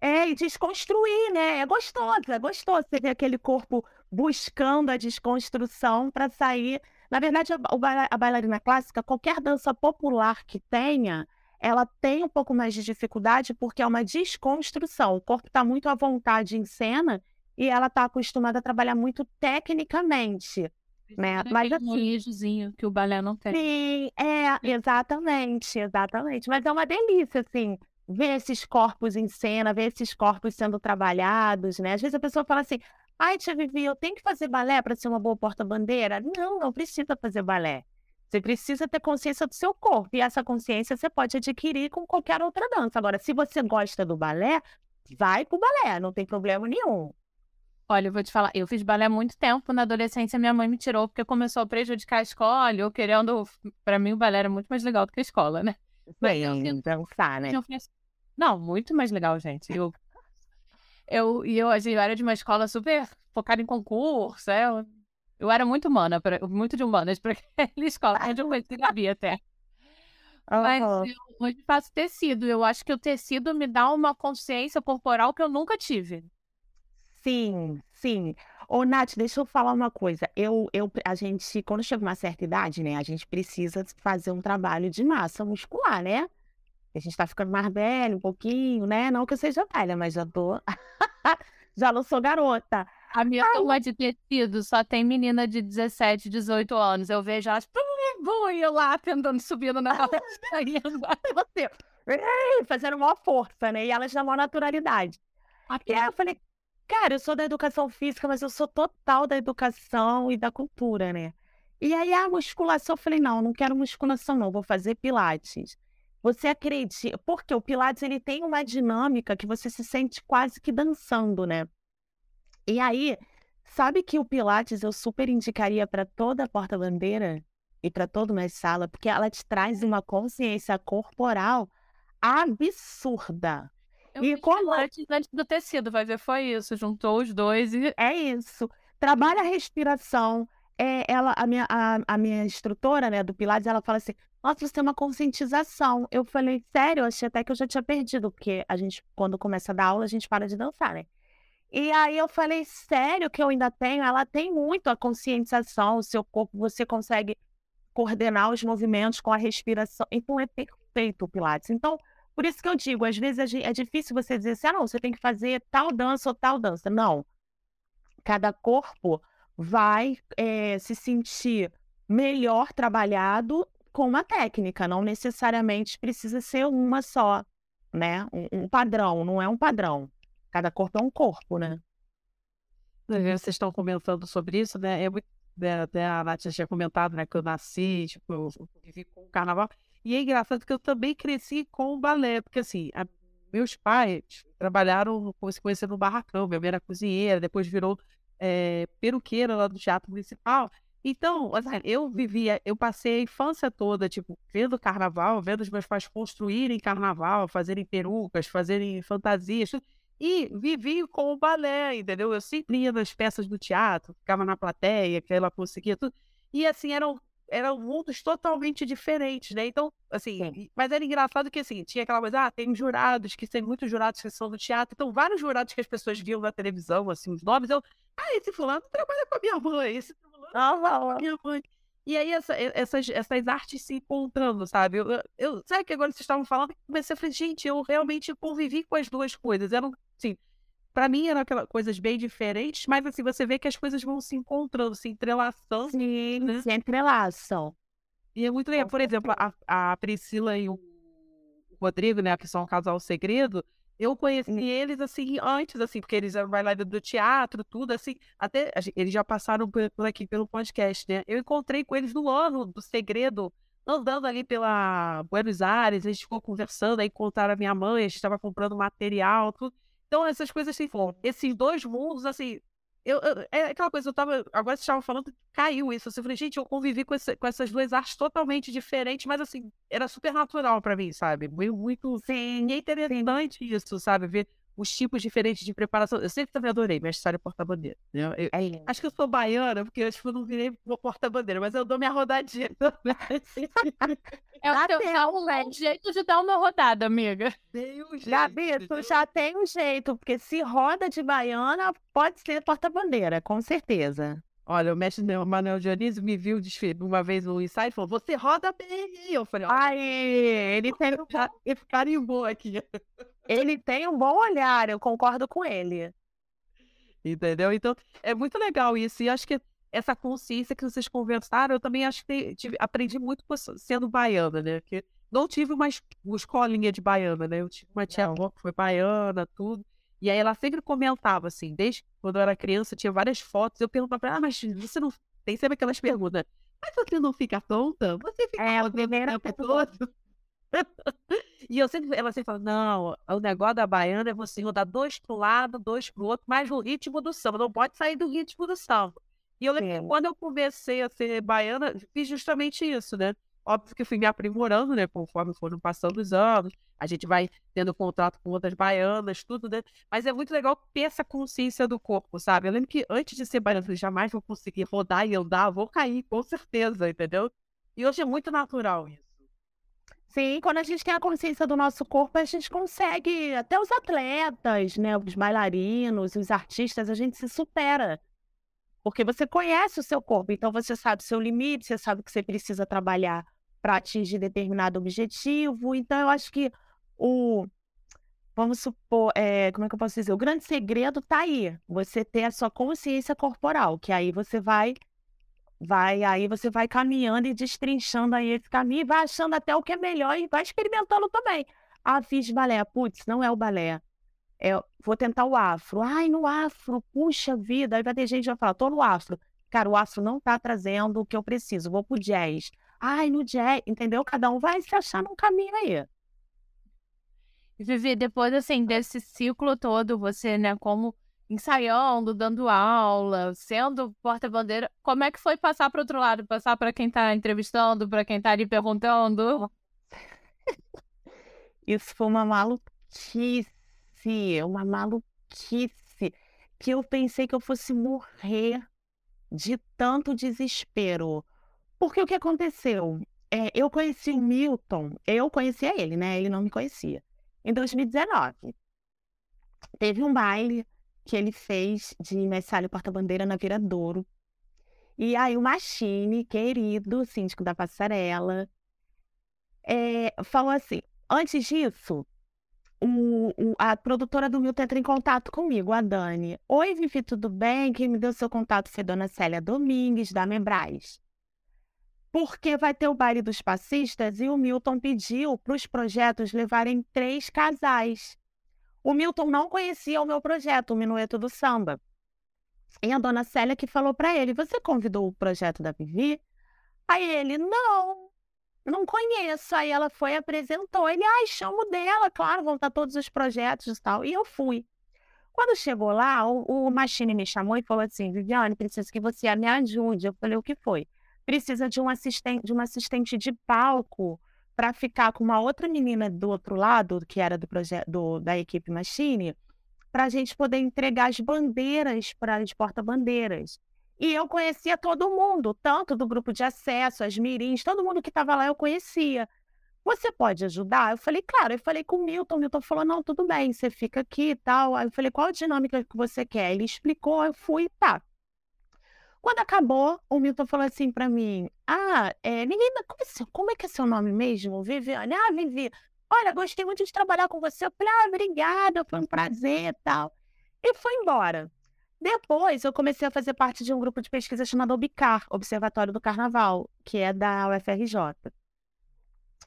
É, e desconstruir, né? É gostoso, é gostoso você ver aquele corpo buscando a desconstrução para sair. Na verdade, a, bailarina clássica, qualquer dança popular que tenha, ela tem um pouco mais de dificuldade porque é uma desconstrução. O corpo está muito à vontade em cena e ela está acostumada a trabalhar muito tecnicamente. Né, mas assim- molejozinho que o balé não tem. Sim, é, exatamente, exatamente. Mas é uma delícia, assim, ver esses corpos em cena, ver esses corpos sendo trabalhados, né? Às vezes a pessoa fala assim, ai, tia Vivi, eu tenho que fazer balé para ser uma boa porta-bandeira? Não, não precisa fazer balé. Você precisa ter consciência do seu corpo, e essa consciência você pode adquirir com qualquer outra dança. Agora, se você gosta do balé, vai pro balé, não tem problema nenhum. Olha, eu vou te falar, eu fiz balé há muito tempo, na adolescência minha mãe me tirou porque começou a prejudicar a escola, eu querendo, pra mim o balé era muito mais legal do que a escola, né? Mas eu né? Eu falei assim, Não, muito mais legal, gente. Eu, eu, e eu, eu era de uma escola super focada em concurso, é, eu, eu era muito humana, pra- muito de humanas para aquela escola, onde eu conheci Gabi até. Mas Aham. eu hoje faço tecido, eu acho que o tecido me dá uma consciência corporal que eu nunca tive. Sim, sim. Ô, Nath, deixa eu falar uma coisa. Eu, eu, a gente, quando chega uma certa idade, né, a gente precisa fazer um trabalho de massa muscular, né? A gente tá ficando mais velho um pouquinho, né? Não que eu seja velha, mas já tô. Já não sou garota. A minha turma de tecido só tem menina de 17, 18 anos. Eu vejo elas, eu lá tentando, subindo na você, fazendo maior força, né? E elas na maior naturalidade. E aí eu falei, cara, eu sou da educação física, mas eu sou total da educação e da cultura, né? E aí a musculação, eu falei, não, não quero musculação, não, vou fazer pilates. Você acredita, porque o Pilates ele tem uma dinâmica que você se sente quase que dançando, né? E aí, sabe que o Pilates eu super indicaria para toda porta-bandeira e para toda uma sala, porque ela te traz uma consciência corporal absurda. Eu E como- antes, antes do tecido, vai ver, foi isso. Juntou os dois e. É isso. Trabalha a respiração. É, ela, a minha, a, a minha instrutora, né, do Pilates, ela fala assim: Nossa, você tem uma conscientização. Eu falei, sério, eu achei até que eu já tinha perdido, porque a gente, quando começa a dar aula, a gente para de dançar, né? E aí eu falei, sério que eu ainda tenho? Ela tem muito a conscientização, o seu corpo, você consegue coordenar os movimentos com a respiração. Então é perfeito o Pilates. Então, por isso que eu digo, às vezes é difícil você dizer assim, ah, não, você tem que fazer tal dança ou tal dança. Não. Cada corpo vai eh, se sentir melhor trabalhado com uma técnica, não necessariamente precisa ser uma só, né? Um, um padrão, não é um padrão. Cada corpo é um corpo, né? Vocês estão comentando sobre isso, né? É muito, né, até a Nath já tinha comentado, né? Que eu nasci, tipo, eu vivi com o carnaval. E é engraçado que eu também cresci com o balé, porque assim, a- meus pais trabalharam, se conhecer no barracão, minha mãe era cozinheira, depois virou eh, peruqueira lá do Teatro Municipal. Então, assim, eu vivia, eu passei a infância toda, tipo, vendo carnaval, vendo os meus pais construírem carnaval, fazerem perucas, fazerem fantasias. E vivi com o balé, entendeu? Eu sempre ia nas peças do teatro, ficava na plateia, que ela conseguia tudo. E assim, eram, eram mundos totalmente diferentes, né? Então, assim, Sim. mas era engraçado que assim, tinha aquela coisa, ah, tem jurados, que tem muitos jurados que são do teatro, então vários jurados que as pessoas viam na televisão, assim, os nomes, eu, ah, esse fulano trabalha com a minha mãe, esse fulano trabalha com a minha mãe. E aí essa- essas, essas artes se encontrando, sabe? Eu, eu- sabe que agora vocês estavam falando, eu comecei a falar, gente, eu realmente convivi com as duas coisas. Eram, assim, pra mim eram aquelas coisas bem diferentes, mas assim, você vê que as coisas vão se encontrando, se entrelaçando. Sim, né? se entrelaçam. E é muito legal. Por exemplo, a, a Priscila e o Rodrigo, né, que são um casal segredo, eu conheci eles assim antes, assim, porque eles eram bailarina do teatro, tudo assim, até eles já passaram por, por aqui pelo podcast, né? Eu encontrei com eles no ano do segredo, andando ali pela Buenos Aires, a gente ficou conversando, aí contaram a minha mãe, a gente estava comprando material, tudo. Então, essas coisas assim, esses dois mundos, assim, eu, eu- é aquela coisa, eu tava. Agora vocês estavam falando, caiu isso. assim, Eu falei, gente, eu convivi com, esse- com essas duas artes totalmente diferentes, mas assim, era super natural pra mim, sabe? Muito. Sim, E é interessante isso, sabe? Ver os tipos diferentes de preparação. Eu sempre também adorei minha história porta-bandeira. né? Eu- é. Acho que eu sou baiana, porque eu, tipo, não virei porta-bandeira, mas eu dou minha rodadinha também. É o teu- é um jeito de dar uma rodada, amiga. Dei um jeito, Gabi, tu já tem um jeito, porque se roda de baiana, pode ser porta-bandeira, com certeza. Olha, o mestre Manuel Dionísio me viu uma vez no ensaio e falou: Você roda bem. Eu falei: Olha, Ai, ele tem, um carimbou aqui. Ele tem um bom olhar, eu concordo com ele. Entendeu? Então, é muito legal isso. E acho que essa consciência que vocês conversaram, eu também acho que tive- aprendi muito sendo baiana, né? Porque não tive uma, es- uma escolinha de baiana, né? Eu tive uma tia avó que foi baiana, tudo. E aí ela sempre comentava, assim, desde quando eu era criança, tinha várias fotos. Eu perguntava pra ela, ah, mas você não. Tem sempre aquelas perguntas. Mas você não fica tonta? Você fica É, a rodando primeira o tempo todo? E eu sempre, ela sempre fala, não, o negócio da baiana é você rodar dois pro lado, dois pro outro, mas no ritmo do samba, não pode sair do ritmo do samba. E eu lembro que Sim. quando eu comecei a ser baiana, fiz justamente isso, né? Óbvio que eu fui me aprimorando, né? Conforme foram passando os anos, a gente vai tendo contato com outras baianas, tudo, né? Mas é muito legal ter essa consciência do corpo, sabe? Eu lembro que antes de ser baiana, eu jamais vou conseguir rodar e andar, vou cair, com certeza, entendeu? E hoje é muito natural isso. Sim, quando a gente tem a consciência do nosso corpo, a gente consegue, até os atletas, né, os bailarinos, os artistas, a gente se supera. Porque você conhece o seu corpo, então você sabe o seu limite, você sabe o que você precisa trabalhar para atingir determinado objetivo. Então, eu acho que o, vamos supor, é, como é que eu posso dizer? O grande segredo tá aí, você ter a sua consciência corporal, que aí você vai vai aí você vai caminhando e destrinchando aí esse caminho vai achando até o que é melhor e vai experimentando também. Ah, fiz balé, putz, não é o balé. É, vou tentar o afro. Ai, no afro, puxa vida. Aí vai ter gente que vai falar, tô no afro. Cara, o afro não tá trazendo o que eu preciso, vou pro jazz. ai, no jazz, entendeu? Cada um vai se achar num caminho aí. Vivi, depois assim, desse ciclo todo, você, né, como ensaiando, dando aula, sendo porta-bandeira, como é que foi passar para outro lado? Passar para quem está entrevistando, para quem está lhe perguntando? Isso foi uma maluquice, uma maluquice, que eu pensei que eu fosse morrer de tanto desespero. Porque o que aconteceu? É, eu conheci o Milton, eu conhecia ele, né? Ele não me conhecia. Em 2019, teve um baile que ele fez de messalho porta-bandeira na Viradouro. E aí o Machine, querido síndico da passarela, é, falou assim, antes disso, o, o, a produtora do Milton entra em contato comigo, a Dani. Oi, Vivi, tudo bem? Quem me deu seu contato foi Dona Célia Domingues, da Membrais. Porque vai ter o baile dos passistas e o Milton pediu para os projetos levarem três casais. O Milton não conhecia o meu projeto, o Minueto do Samba. E a dona Célia que falou para ele: Você convidou o projeto da Vivi? Aí ele: Não, não conheço. Aí ela foi apresentou. Ele: Ai, chamo dela, claro, vão estar todos os projetos e tal. E eu fui. Quando chegou lá, o, o Machine me chamou e falou assim: Viviane, preciso que você me ajude. Eu falei: O que foi? Precisa de um assistente, de uma assistente de palco para ficar com uma outra menina do outro lado, que era do projeto da equipe Machine, para a gente poder entregar as bandeiras para as porta-bandeiras. E eu conhecia todo mundo, tanto do grupo de acesso, as mirins, todo mundo que estava lá eu conhecia. Você pode ajudar? Eu falei, claro. Eu falei com o Milton. O Milton falou, não, tudo bem, você fica aqui e tal. Aí eu falei, qual a dinâmica que você quer? Ele explicou, eu fui, tá. Quando acabou, o Milton falou assim para mim: Ah, é. Como é, como é que é seu nome mesmo? Viviane? Ah, Vivi. Olha, gostei muito de trabalhar com você. Eu falei: Ah, obrigada, foi um prazer e tal. E foi embora. Depois, eu comecei a fazer parte de um grupo de pesquisa chamado OBICAR Observatório do Carnaval, que é da UFRJ.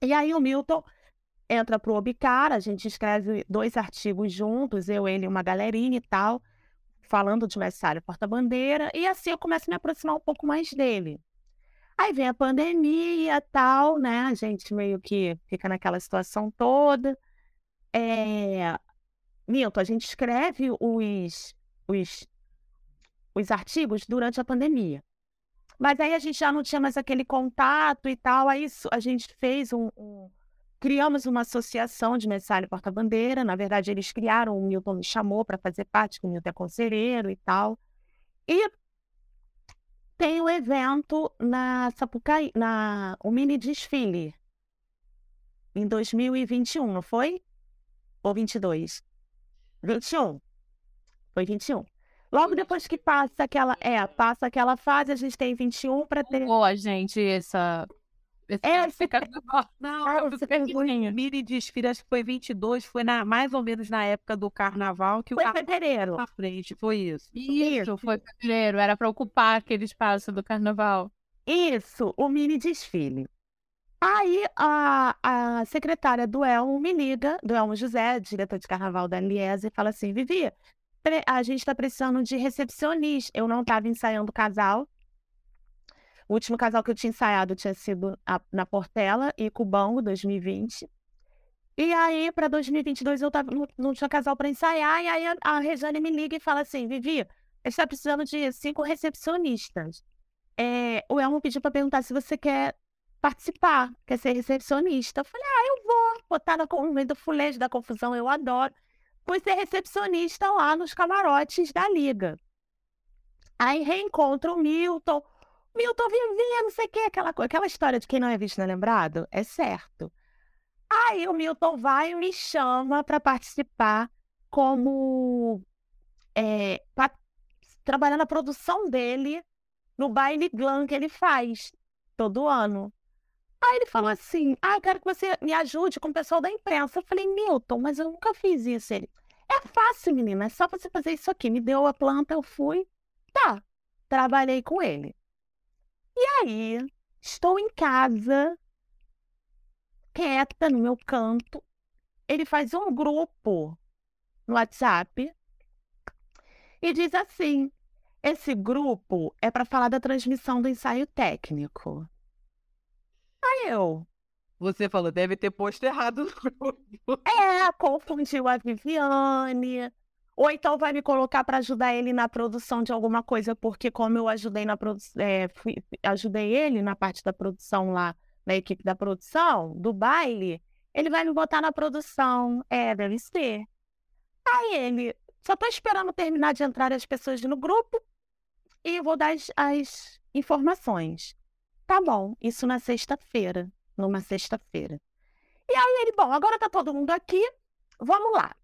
E aí, o Milton entra para o OBICAR, a gente escreve dois artigos juntos, eu, ele e uma galerinha e tal falando de messário porta-bandeira, e assim eu começo a me aproximar um pouco mais dele. Aí vem a pandemia tal, né? A gente meio que fica naquela situação toda. É... Milton, a gente escreve os, os, os artigos durante a pandemia. Mas aí a gente já não tinha mais aquele contato e tal. Aí a gente fez um, um Criamos uma associação de Messalha Porta-Bandeira. Na verdade, eles criaram, o Milton me chamou para fazer parte, que o Milton é conselheiro e tal. E tem o um evento na Sapucaí, na, o mini desfile, em 2021, não foi? Ou 22? 21. Foi 21. Logo depois que passa aquela, é, passa aquela fase, a gente tem 21 para ter. Boa, gente, essa é, fica... Não, ah, você mini desfile, acho que foi 22, foi na, mais ou menos na época do carnaval. que Foi o fevereiro. Na frente, foi isso. Isso, foi fevereiro, era para ocupar aquele espaço do carnaval. Isso, o mini desfile. Aí a, a secretária do Elmo me liga, do Elmo José, diretor de carnaval da Liese, e fala assim: Vivi, a gente está precisando de recepcionista. Eu não estava ensaiando o casal, o último casal que eu tinha ensaiado tinha sido a, na Portela e Cubango, 2020. E aí, para 2022, eu tava, não, não tinha casal para ensaiar. E aí, a, a Rejane me liga e fala assim: Vivi, a gente está precisando de cinco recepcionistas. É, o Elmo pediu para perguntar se você quer participar, quer ser recepcionista. Eu falei: ah, eu vou. Botar no meio do fulejo, da confusão, eu adoro. Fui ser recepcionista lá nos camarotes da Liga. Aí reencontro o Milton Milton vivia, não sei o que, aquela, aquela história de quem não é visto não é lembrado, é certo. Aí o Milton vai e me chama para participar como é, pra, trabalhar na produção dele no baile glam que ele faz todo ano. Aí ele falou assim: Ah, eu quero que você me ajude com o pessoal da imprensa. Eu falei, Milton, mas eu nunca fiz isso. Ele, é fácil, menina, é só você fazer isso aqui. Me deu a planta, eu fui. Tá, trabalhei com ele. E aí, estou em casa, quieta no meu canto. Ele faz um grupo no WhatsApp e diz assim: esse grupo é para falar da transmissão do ensaio técnico. Aí eu, Você falou, deve ter posto errado no grupo. é, confundiu a Viviane. Ou então vai me colocar para ajudar ele na produção de alguma coisa, porque como eu ajudei na produção, ajudei ele na parte da produção lá, na equipe da produção, do baile, ele vai me botar na produção. É, deve ser. Aí ele, só tô esperando terminar de entrar as pessoas no grupo e vou dar as, as informações. Tá bom, isso na sexta-feira, numa sexta-feira. E aí ele, bom, agora tá todo mundo aqui, vamos lá.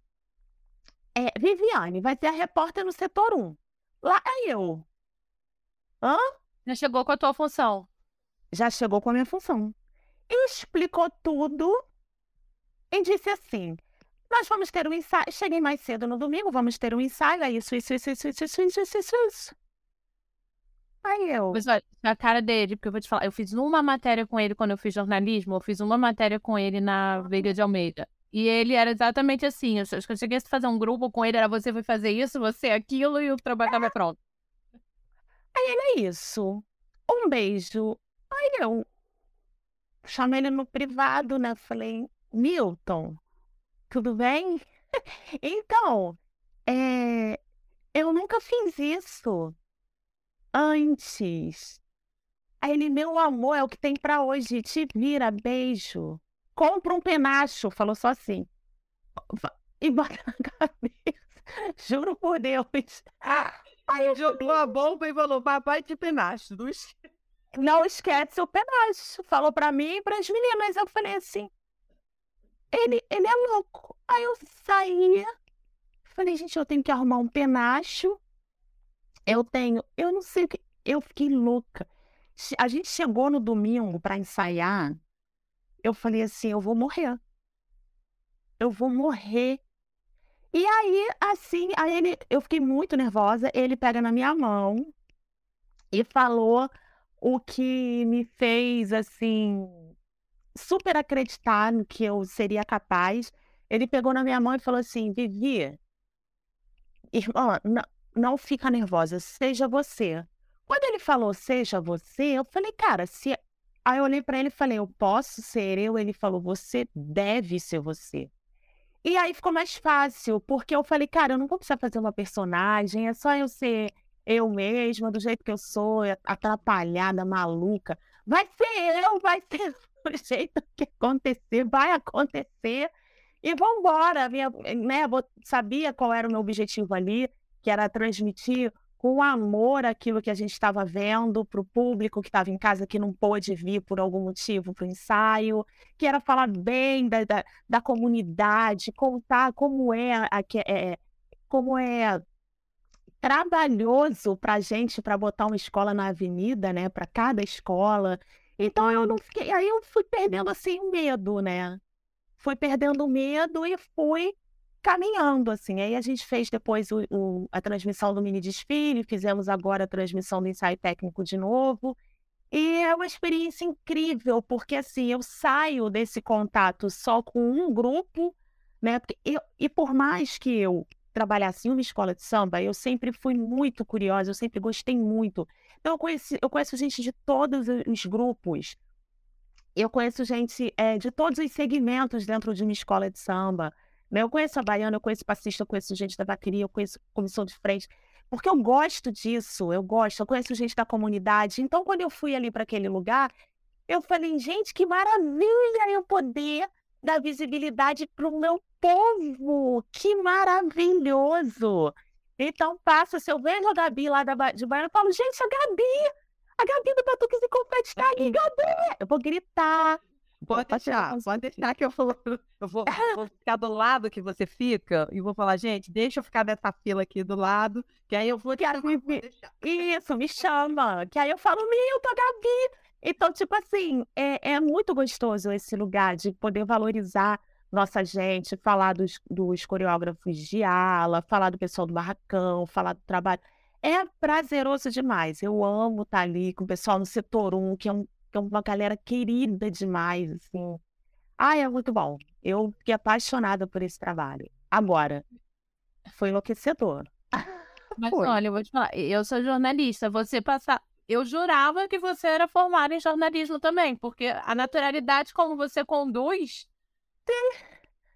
É, Viviane vai ser a repórter no setor 1. Lá aí eu. Hã? Já chegou com a tua função. Já chegou com a minha função. E explicou tudo e disse assim: Nós vamos ter um ensaio. Cheguei mais cedo no domingo, vamos ter um ensaio. É isso, isso, isso, isso, isso, isso, isso, isso, isso. Aí eu. Mas olha, a cara dele, porque eu vou te falar, eu fiz uma matéria com ele quando eu fiz jornalismo, eu fiz uma matéria com ele na Veiga de Almeida. E ele era exatamente assim. Eu, cheguei a fazer um grupo com ele, era você vai fazer isso, você aquilo, e o trabalho estava pronto. Aí ele é isso. Um beijo. Aí eu chamei ele no privado, né? Falei, Milton, tudo bem? então, é, eu nunca fiz isso antes. Aí ele, meu amor, é o que tem pra hoje. Te vira, beijo. Compra um penacho. Falou só assim. E bota na cabeça. Juro por Deus. Aí eu jogou a bomba e falou, papai de penacho. Não esquece. Não esquece o penacho. Falou pra mim e pras meninas. Eu falei assim. Ele, ele é louco. Aí eu saía. Falei, gente, eu tenho que arrumar um penacho. Eu tenho. Eu não sei o que. Eu fiquei louca. A gente chegou no domingo para ensaiar. Eu falei assim: eu vou morrer. Eu vou morrer. E aí, assim, aí ele, eu fiquei muito nervosa. Ele pega na minha mão e falou o que me fez, assim, super acreditar no que eu seria capaz. Ele pegou na minha mão e falou assim: Vivi, irmã, não, não fica nervosa, seja você. Quando ele falou seja você, eu falei, cara, se. Aí eu olhei para ele e falei, eu posso ser eu? Ele falou, você deve ser você. E aí ficou mais fácil, porque eu falei, cara, eu não vou precisar fazer uma personagem, é só eu ser eu mesma, do jeito que eu sou, atrapalhada, maluca. Vai ser eu, vai ser do jeito que acontecer, vai acontecer. E vamos embora. Minha, né, sabia qual era o meu objetivo ali, que era transmitir com amor aquilo que a gente estava vendo para o público que estava em casa que não pôde vir por algum motivo para o ensaio, que era falar bem da, da, da comunidade, contar como é, a, é como é trabalhoso para a gente para botar uma escola na avenida, né? Para cada escola. Então eu não fiquei, aí eu fui perdendo assim o medo, né? Fui perdendo o medo e fui caminhando, assim. Aí a gente fez depois o, o, a transmissão do mini desfile, fizemos agora a transmissão do ensaio técnico de novo. E é uma experiência incrível, porque assim, eu saio desse contato só com um grupo, né? Eu, e por mais que eu trabalhasse em uma escola de samba, eu sempre fui muito curiosa, eu sempre gostei muito. Então, eu, conheci, eu conheço gente de todos os grupos. Eu conheço gente é, de todos os segmentos dentro de uma escola de samba. Né? Eu conheço a baiana, eu conheço passista, eu conheço gente da vaqueria, eu conheço comissão de frente, porque eu gosto disso, eu gosto, eu conheço gente da comunidade. Então, quando eu fui ali para aquele lugar, eu falei, gente, que maravilha eu poder dar visibilidade para o meu povo, que maravilhoso. Então, passa, se eu vejo a Gabi lá da, de Baiana, eu falo, gente, a Gabi, a Gabi do Batuques e Confete está Gabi! Eu vou gritar, Pode deixar, pode deixar que eu vou, eu vou, vou, ficar do lado que você fica e vou falar, gente, deixa eu ficar nessa fila aqui do lado, que aí eu vou te me... Isso, me chama. Que aí eu falo, Milton, Gabi. Então, tipo assim, é, é muito gostoso esse lugar de poder valorizar nossa gente, falar dos, dos coreógrafos de ala, falar do pessoal do barracão, falar do trabalho. É prazeroso demais. Eu amo estar ali com o pessoal no setor 1, que é um que é uma galera querida demais, assim. Ah, é muito bom. Eu fiquei apaixonada por esse trabalho. Agora, foi enlouquecedor. Mas foi. olha, eu vou te falar, eu sou jornalista, você passar eu jurava que você era formada em jornalismo também, porque a naturalidade como você conduz.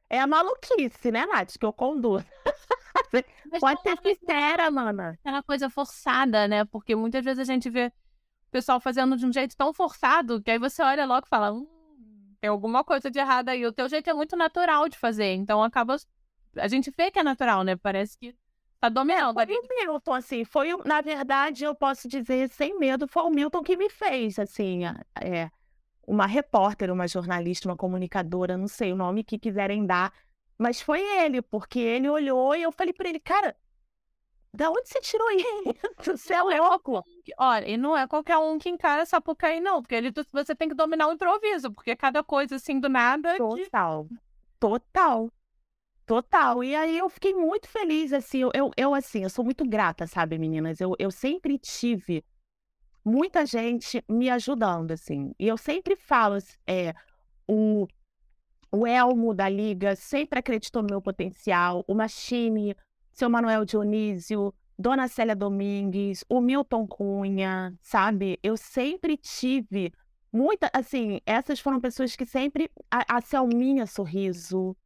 É a maluquice, né, Nath, que eu conduzo. Pode ser sincera, mana. É uma coisa forçada, né? Porque muitas vezes a gente vê pessoal fazendo de um jeito tão forçado que aí você olha logo e fala: hum, tem alguma coisa de errado aí. O teu jeito é muito natural de fazer, então acaba. A gente vê que é natural, né? Parece que tá dominando É, ali. foi o Milton, assim, foi, na verdade, eu posso dizer sem medo, foi o Milton que me fez, assim, é, uma repórter, uma jornalista, uma comunicadora, não sei o nome que quiserem dar, mas foi ele, porque ele olhou e eu falei pra ele, cara, da onde você tirou isso? Você é louco? Olha, e não é qualquer um que encara Sapucaí, não, porque ele, você tem que dominar o improviso, porque cada coisa assim do nada. que- Total, total, total. E aí eu fiquei muito feliz, assim, eu, eu, eu, assim, eu sou muito grata, sabe, meninas? Eu, eu sempre tive muita gente me ajudando, assim. E eu sempre falo, é, o, o Elmo da Liga sempre acreditou no meu potencial, o Machine, seu Manuel Dionísio, Dona Célia Domingues, o Milton Cunha, sabe? Eu sempre tive muita, assim, essas foram pessoas que sempre, a, a Selminha Sorriso,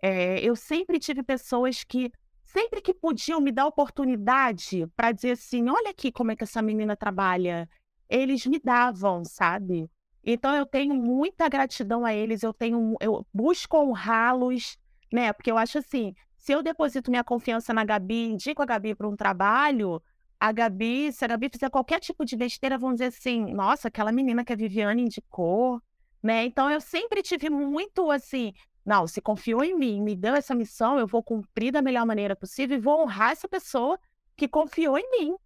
é, eu sempre tive pessoas que, sempre que podiam me dar oportunidade para dizer assim, olha aqui como é que essa menina trabalha, eles me davam, sabe? Então eu tenho muita gratidão a eles, eu tenho, eu busco honrá-los, né? Porque eu acho assim, se eu deposito minha confiança na Gabi, indico a Gabi para um trabalho, a Gabi, se a Gabi fizer qualquer tipo de besteira, vão dizer assim, nossa, aquela menina que a Viviane indicou, né? Então eu sempre tive muito assim, não, se confiou em mim, me deu essa missão, eu vou cumprir da melhor maneira possível e vou honrar essa pessoa que confiou em mim,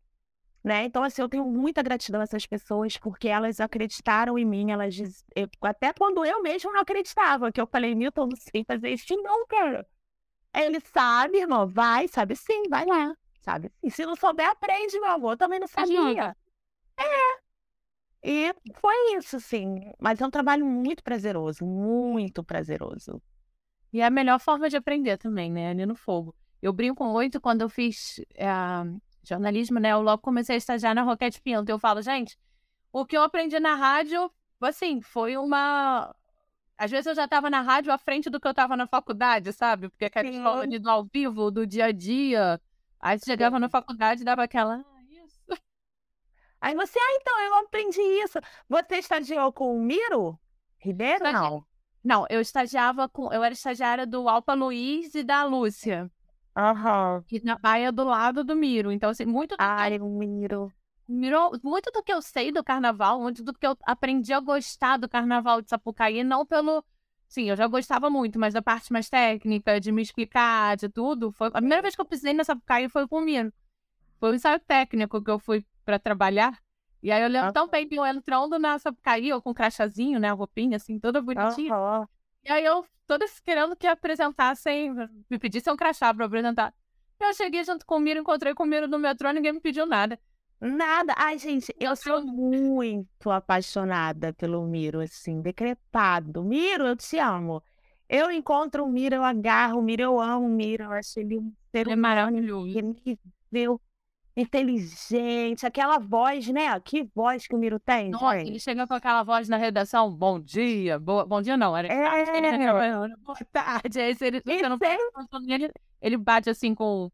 né? Então, assim, eu tenho muita gratidão a essas pessoas porque elas acreditaram em mim, elas eu- até quando eu mesma não acreditava, que eu falei, Milton, não sei fazer isso não, cara. Ele sabe, irmão, vai, sabe sim, vai lá, sabe? E se não souber, aprende, meu eu também não sabia. É. E foi isso, sim. Mas é um trabalho muito prazeroso, muito prazeroso. E é a melhor forma de aprender também, né? Ali no fogo. Eu brinco muito quando eu fiz é, jornalismo, né? Eu logo comecei a estagiar na Roquete Pinto. Eu falo, gente, o que eu aprendi na rádio, assim, foi uma. Às vezes eu já estava na rádio à frente do que eu estava na faculdade, sabe? Porque aquela Sim. escola do ao vivo, do dia a dia. Aí você chegava na faculdade e dava aquela. Ah, isso. Aí você, ah, então, eu aprendi isso. Você estagiou com o Miro Ribeiro? Estagiei. Não. Não, eu estagiava com. Eu era estagiária do Alpa Luiz e da Lúcia, Aham. que na Baia do lado do Miro. Então, assim, muito Ai, o Miro. Mirou muito do que eu sei do carnaval, muito do que eu aprendi a gostar do carnaval de Sapucaí, não pelo. Sim, eu já gostava muito, mas da parte mais técnica, de me explicar, de tudo. Foi... A primeira vez que eu pisei na Sapucaí foi com o Miro. Foi um ensaio técnico que eu fui pra trabalhar. E aí eu lembro Ah. tão bem eu entrando na Sapucaí, eu com um crachazinho, né, a roupinha, assim, toda bonitinha. Aham. E aí eu, toda querendo que apresentassem, me pedissem um crachá pra eu apresentar. Eu cheguei junto com o Miro, encontrei com o Miro no metrô, ninguém me pediu nada. Nada. Ai, gente, eu sou muito apaixonada pelo Miro, assim, decretado. Miro, eu te amo. Eu encontro o Miro, eu agarro o Miro, eu amo o Miro, eu acho ele um ser Ele é maravilhoso. incrível, inteligente, aquela voz, né? Que voz que o Miro tem, Nossa, gente. ele chega com aquela voz na redação, bom dia, boa... bom dia não, era É. tarde, ele já trabalhando, boa tarde, aí se ele, E você não falando nele, ele bate assim com,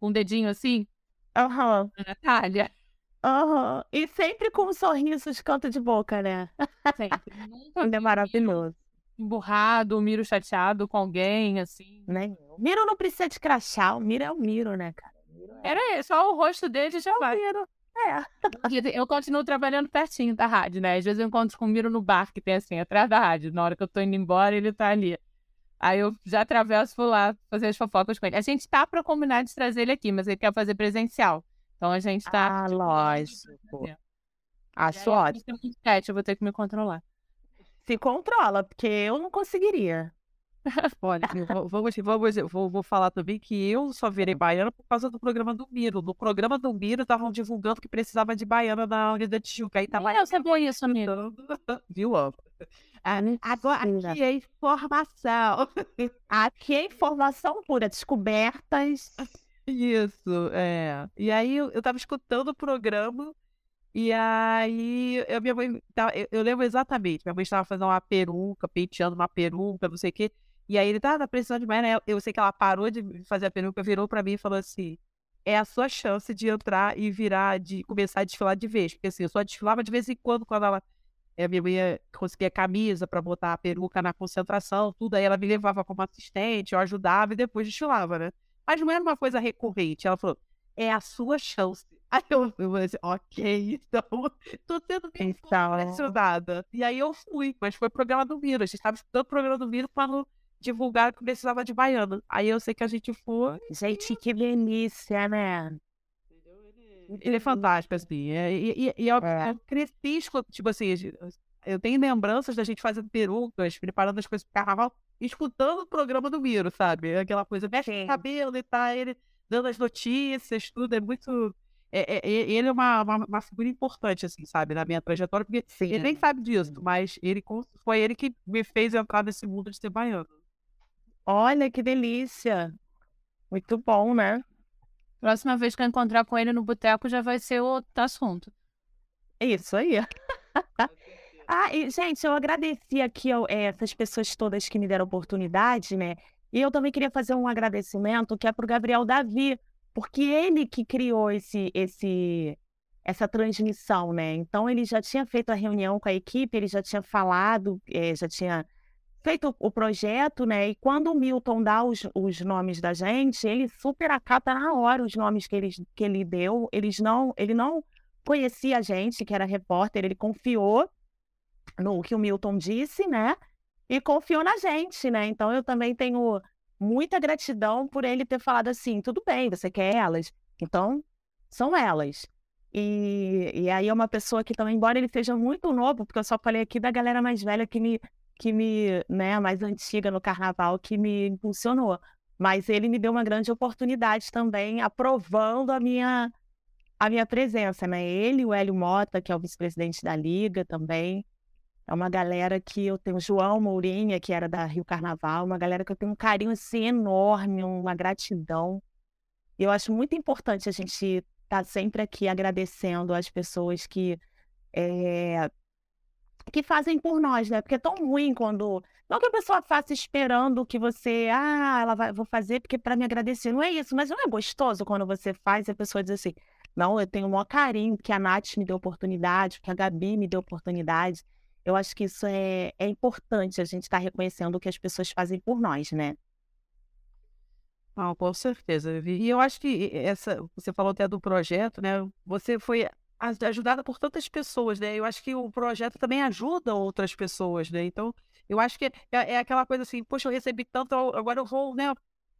com o dedinho assim, Aham, na Natália, aham. E sempre com um sorriso de canto de boca, né? sempre, nunca é vi maravilhoso. emburrado, o Miro chateado com alguém, assim, Né? O Miro não precisa de crachá, o Miro é o Miro, né, cara? Miro é era isso, só o rosto dele já o vai. Miro. É. Eu continuo trabalhando pertinho da rádio, né? Às vezes eu encontro com o Miro no bar, que tem assim, atrás da rádio. Na hora que eu tô indo embora, ele tá ali. Aí eu já atravesso por lá fazer as fofocas com ele. A gente tá pra combinar de trazer ele aqui, mas ele quer fazer presencial. Então a gente tá. Ah, lógico. Acho ótimo. Sete, eu vou ter que me controlar. Se controla, porque eu não conseguiria. Olha, vamos, vamos, vou, vou falar também que eu só virei baiana por causa do programa do Miro. No programa do Miro, estavam divulgando que precisava de baiana na Unidade de Tijuca. Aí tava eu sabia isso, amigo. Viu, ó? Agora, Aqui é informação. aqui é informação pura, descobertas. Isso, é. E aí eu, tava escutando o programa E aí, eu, minha mãe, eu, eu lembro exatamente, minha mãe estava fazendo uma peruca, penteando uma peruca, não sei o quê. E aí ele tá, tá precisando de mais, né? Eu sei que ela parou de fazer a peruca, virou pra mim e falou assim: é a sua chance de entrar e virar, de começar a desfilar de vez. Porque assim, eu só desfilava de vez em quando, quando ela. A eh, minha mãe conseguia camisa para botar a peruca na concentração, tudo. Aí ela me levava como assistente, eu ajudava e depois desfilava, né? Mas não era uma coisa recorrente. Ela falou: é a sua chance. Aí eu, falei ok, então tô sendo bem Então, impressionada. E aí eu fui, mas foi programa do Miro. A gente estava estudando o programa do Miro quando divulgaram que precisava de baiana. Aí eu sei que a gente foi. gente, que delícia, né? Ele é fantástico, assim. É, e, e, e eu, É. eu cresci, escu- tipo assim, eu tenho lembranças da gente fazendo perucas, preparando as coisas pro carnaval, escutando o programa do Miro, sabe? Aquela coisa, mexe Sim. no cabelo e tá, ele dando as notícias, tudo, é muito. É, é- é- ele é uma, uma, uma figura importante, assim, sabe, na minha trajetória, porque Sim. ele nem sabe disso, mas ele foi ele que me fez entrar nesse mundo de ser baiano. Olha que delícia. Muito bom, né? Próxima vez que eu encontrar com ele no boteco já vai ser outro assunto. Isso aí. Ah, e, gente, eu agradeci aqui ó, eh, essas pessoas todas que me deram oportunidade, né? E eu também queria fazer um agradecimento que é pro Gabriel Davi, porque ele que criou esse, esse, essa transmissão, né? Então ele já tinha feito a reunião com a equipe, ele já tinha falado, eh, já tinha feito o projeto, né? E quando o Milton dá os, os nomes da gente, ele super acata na hora os nomes que ele, que ele deu. Eles não, ele não conhecia a gente, que era repórter, ele confiou no que o Milton disse, né? E confiou na gente, né? Então eu também tenho muita gratidão por ele ter falado assim: tudo bem, você quer elas? Então, são elas. E, e aí é uma pessoa que também, embora ele seja muito novo, porque eu só falei aqui da galera mais velha que me, que me, né, mais antiga no carnaval, que me impulsionou. Mas ele me deu uma grande oportunidade também, aprovando a minha, a minha presença, né? Ele, o Hélio Mota, que é o vice-presidente da Liga também. É uma galera que eu tenho, João Mourinha, que era da Rio Carnaval, uma galera que eu tenho um carinho assim enorme, uma gratidão. E eu acho muito importante a gente estar sempre aqui agradecendo as pessoas que eh, que fazem por nós, né? Porque é tão ruim quando não que a pessoa faça esperando que você, ah, ela vai, vou fazer porque para me agradecer. Não é isso, mas não é gostoso quando você faz e a pessoa diz assim: não, eu tenho o maior carinho, porque a Nath me deu oportunidade, porque a Gabi me deu oportunidade. Eu acho que isso é, é importante, a gente estar reconhecendo o que as pessoas fazem por nós, né? Não, com certeza. E eu acho que essa, você falou até do projeto, né? Você foi ajudada por tantas pessoas, né? Eu acho que o projeto também ajuda outras pessoas, né? Então, eu acho que é, é aquela coisa assim, poxa, eu recebi tanto, agora eu vou, né,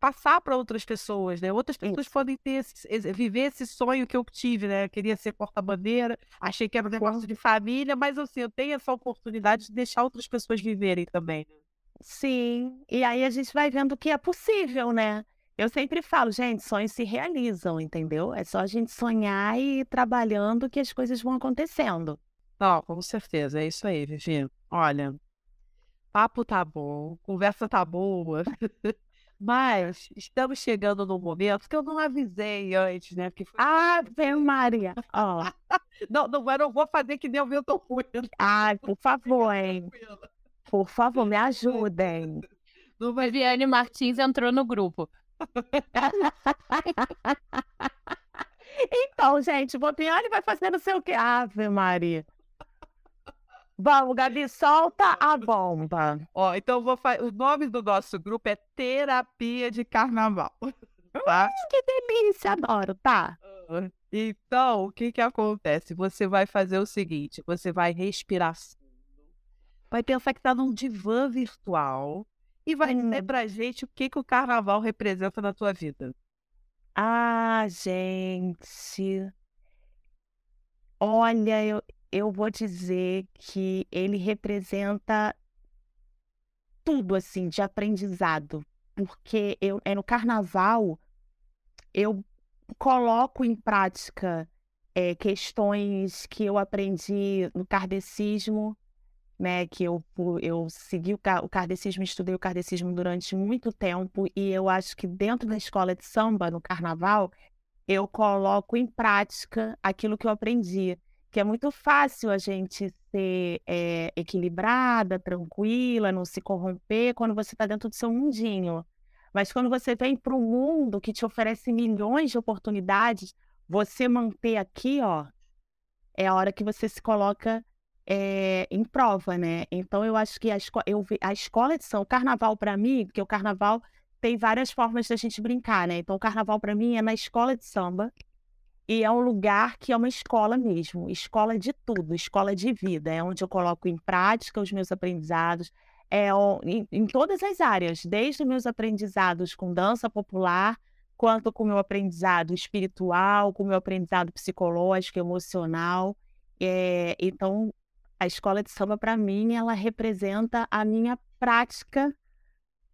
passar para outras pessoas, né? Outras pessoas podem ter esse- esse- viver esse sonho que eu tive, né? Eu queria ser porta-bandeira, achei que era um negócio de família, mas assim, eu tenho essa oportunidade de deixar outras pessoas viverem também, né? Sim, e aí a gente vai vendo que é possível, né? Eu sempre falo, gente, sonhos se realizam, entendeu? É só a gente sonhar e ir trabalhando que as coisas vão acontecendo. Não, com certeza, é isso aí, Vivi. Olha, papo tá bom, conversa tá boa, mas estamos chegando num momento que eu não avisei antes, né? Porque foi... Ave Maria! Ó, Não, não, eu não vou fazer que nem o Milton Cunha. ai, por favor, hein? Por favor, me ajudem. Vai Viviane Martins entrou no grupo. Então, gente, Bopiani vai fazer não sei o quê. Ave Maria. Vamos, Gabi, solta a bomba. Ó, então vou fa... o nome do nosso grupo é Terapia de Carnaval. Tá? Que delícia, adoro, tá? Então, o que que acontece? Você vai fazer o seguinte, você vai respirar vai pensar que está num divã virtual e vai dizer Hum. pra gente o que que o carnaval representa na tua vida. Ah, gente. Olha, eu, eu vou dizer que ele representa tudo assim de aprendizado, porque eu é no carnaval eu coloco em prática eh, questões que eu aprendi no kardecismo, né? Que eu, eu segui o, ca- o kardecismo, estudei o kardecismo durante muito tempo, e eu acho que dentro da escola de samba, no carnaval, eu coloco em prática aquilo que eu aprendi. Que é muito fácil a gente ser é, equilibrada, tranquila, não se corromper quando você está dentro do seu mundinho. Mas quando você vem para um mundo que te oferece milhões de oportunidades, você manter aqui, ó, é a hora que você se coloca é, em prova, né? Então eu acho que a, esco eu, a escola de São, o carnaval para mim, porque o carnaval tem várias formas da gente brincar, né? Então o carnaval para mim é na escola de samba e é um lugar que é uma escola mesmo, escola de tudo, escola de vida, é onde eu coloco em prática os meus aprendizados, é em, em todas as áreas, desde meus aprendizados com dança popular, quanto com o meu aprendizado espiritual, com o meu aprendizado psicológico, emocional. É, então, a escola de samba, para mim, ela representa a minha prática,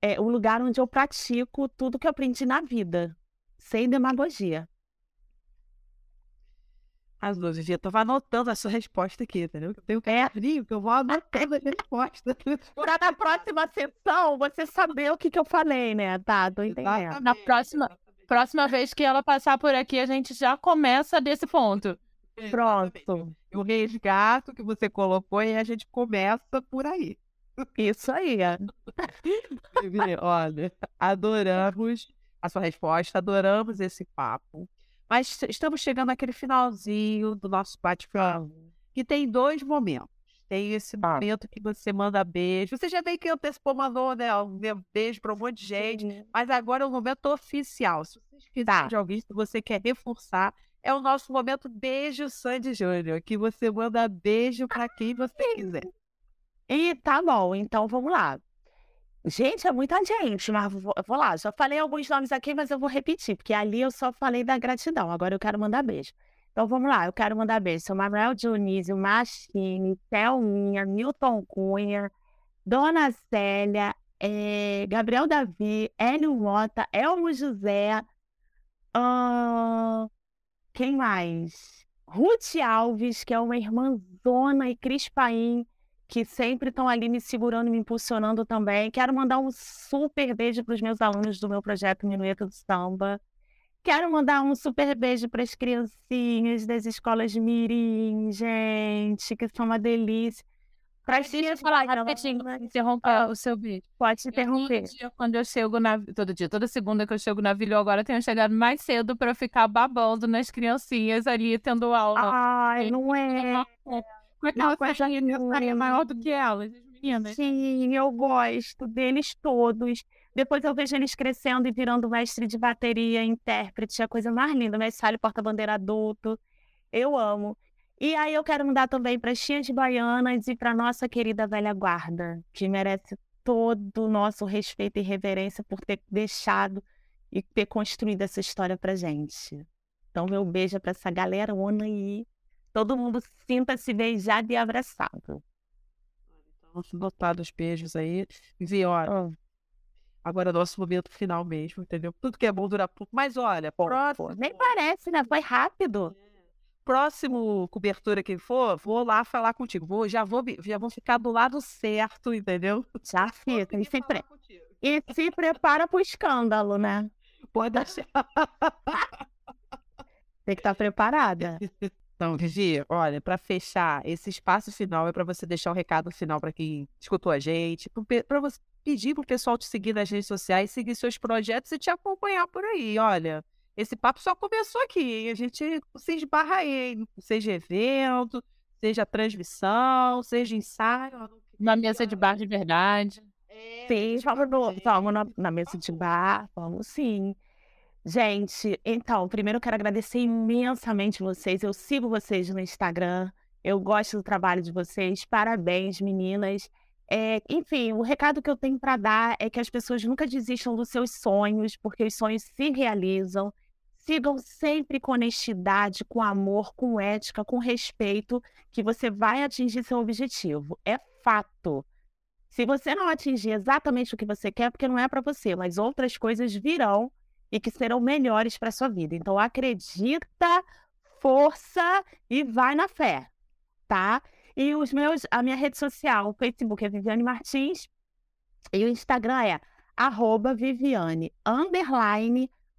é, o lugar onde eu pratico tudo que eu aprendi na vida, sem demagogia. As duas, eu tava anotando a sua resposta aqui, entendeu? Eu tenho um carinho que eu vou anotando a resposta. Pra na próxima sessão você saber o que, que eu falei, né? Tá, tô entendendo. Na próxima, próxima vez que ela passar por aqui, a gente já começa desse ponto. Pronto. Eu resgato o que você colocou e a gente começa por aí. Isso aí. É. Olha, adoramos a sua resposta, adoramos esse papo. Mas estamos chegando naquele finalzinho do nosso bate-papo, que tem dois momentos. Tem esse ah. momento que você manda beijo. Você já vem que antecipou, mandou né, um beijo para um monte de gente. Sim. Mas agora é o momento oficial. Se você quiser tá. de alguém que você quer reforçar, é o nosso momento Beijo Sandy Júnior, que você manda beijo para quem você quiser. E tá bom, então vamos lá. Gente, é muita gente, mas vou, vou lá. Já falei alguns nomes aqui, mas eu vou repetir, porque ali eu só falei da gratidão. Agora eu quero mandar beijo. Então vamos lá, eu quero mandar beijo. Sou Manuel Dionísio, Machine, Thelminha, Milton Cunha, Dona Célia, é, Gabriel Davi, Hélio Mota, Elmo José, uh, quem mais? Ruth Alves, que é uma irmãzona, e Cris Paim, que sempre estão ali me segurando, me impulsionando também. Quero mandar um super beijo para os meus alunos do meu projeto Minueta do Samba. Quero mandar um super beijo para as criancinhas das escolas de Mirim, gente, que são uma delícia. Para as tias falar rapidinho, interromper ah, o seu beijo. Pode interromper. Todo dia, quando eu chego na. Todo dia, toda segunda que eu chego na Vila, agora tenho chegado mais cedo para ficar babando nas criancinhas ali, tendo aula. Ai, não é. É que não, ela é maior do que elas, as meninas? Sim, eu gosto deles todos. Depois eu vejo eles crescendo e virando mestre de bateria, intérprete, é a coisa mais linda, mestre porta-bandeira adulto. Eu amo. E aí eu quero mandar também para as tias baianas e para nossa querida velha guarda, que merece todo o nosso respeito e reverência por ter deixado e ter construído essa história pra gente. Então, meu beijo para essa galera ona aí. Todo mundo sinta-se beijado e abraçado. Então, notado os beijos aí. Vi, olha, oh. Agora é nosso momento final mesmo, entendeu? Tudo que é bom dura pouco. Mas olha, pô, próximo. Nem parece, né? Foi rápido. É. Próximo cobertura que for, vou lá falar contigo. Vou, já, vou, já vou ficar do lado certo, entendeu? Já fica. E se, pre... e se prepara pro escândalo, né? Pode deixar. Tem que estar tá preparada. Então, Vivi, olha, para fechar, esse espaço final é para você deixar um recado final para quem escutou a gente, para você pedir pro pessoal te seguir nas redes sociais, seguir seus projetos e te acompanhar por aí. Olha, esse papo só começou aqui, a gente se esbarra aí, seja evento, seja transmissão, seja ensaio. Na mesa de bar de verdade. É, sim, vamos, no, vamos na, na mesa de bar, vamos sim. Gente, então, primeiro eu quero agradecer imensamente vocês. Eu sigo vocês no Instagram. Eu gosto do trabalho de vocês. Parabéns, meninas. É, enfim, o recado que eu tenho para dar é que as pessoas nunca desistam dos seus sonhos, porque os sonhos se realizam. Sigam sempre com honestidade, com amor, com ética, com respeito, que você vai atingir seu objetivo. É fato. Se você não atingir exatamente o que você quer, porque não é para você, mas outras coisas virão e que serão melhores para sua vida. Então acredita, força e vai na fé, tá? E os meus, a minha rede social, o Facebook é Viviane Martins e o Instagram é arroba Viviane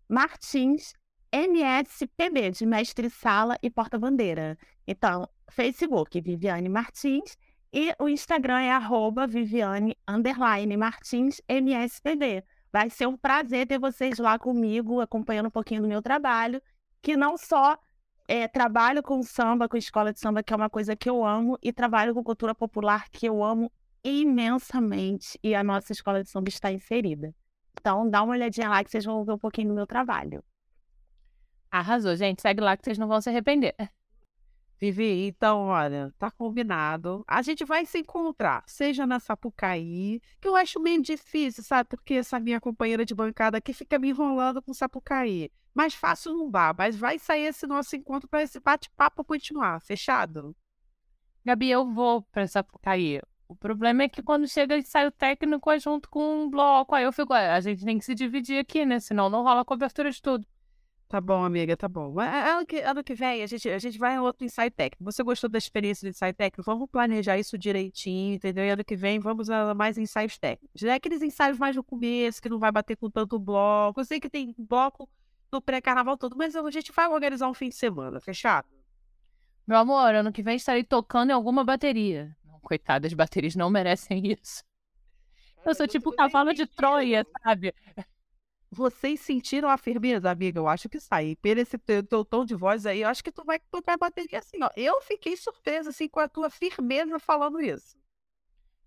Martins MSPB, de mestre sala e porta-bandeira. Então, Facebook, Viviane Martins, e o Instagram é arroba Viviane underline Martins MSPB. Vai ser um prazer ter vocês lá comigo, acompanhando um pouquinho do meu trabalho, que não só é, trabalho com samba, com escola de samba, que é uma coisa que eu amo, e trabalho com cultura popular, que eu amo imensamente, e a nossa escola de samba está inserida. Então, dá uma olhadinha lá que vocês vão ver um pouquinho do meu trabalho. Arrasou, gente. Segue lá que vocês não vão se arrepender. Vivi, então, olha, tá combinado. A gente vai se encontrar, seja na Sapucaí, que eu acho meio difícil, sabe? Porque essa minha companheira de bancada aqui fica me enrolando com Sapucaí. Mais fácil não dá, mas vai sair esse nosso encontro para esse bate-papo continuar. Fechado? Gabi, eu vou pra Sapucaí. O problema é que quando chega e sai o técnico é junto com um bloco. Aí eu fico, a gente tem que se dividir aqui, né? Senão não rola cobertura de tudo. Tá bom, amiga, tá bom. Ano que, ano que vem a gente, a gente vai em outro ensaio técnico. Você gostou da experiência de ensaio técnico? Vamos planejar isso direitinho, entendeu? E ano que vem vamos a mais ensaios técnicos. É aqueles ensaios mais no começo, que não vai bater com tanto bloco. Eu sei que tem bloco no pré-carnaval todo, mas a gente vai organizar um fim de semana, fechado? Meu amor, ano que vem estarei tocando em alguma bateria. Não, coitada, as baterias não merecem isso. Eu sou tipo o cavalo de Troia, sabe? Vocês sentiram a firmeza, amiga? Eu acho que sai. Pelo esse teu, teu, tom de voz aí, eu acho que tu vai tocar a bateria assim, ó. Eu fiquei surpresa, assim, com a tua firmeza falando isso.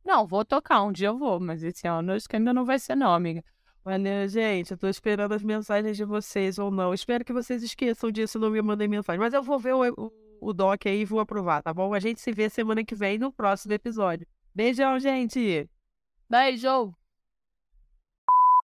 Não, vou tocar, um dia eu vou, mas esse ano acho que ainda não vai ser não, amiga. Olha, gente, eu tô esperando as mensagens de vocês ou não. Espero que vocês esqueçam disso e não me mandem mensagem. Mas eu vou ver o, o, o doc aí e vou aprovar, tá bom? A gente se vê semana que vem no próximo episódio. Beijão, gente! Beijo!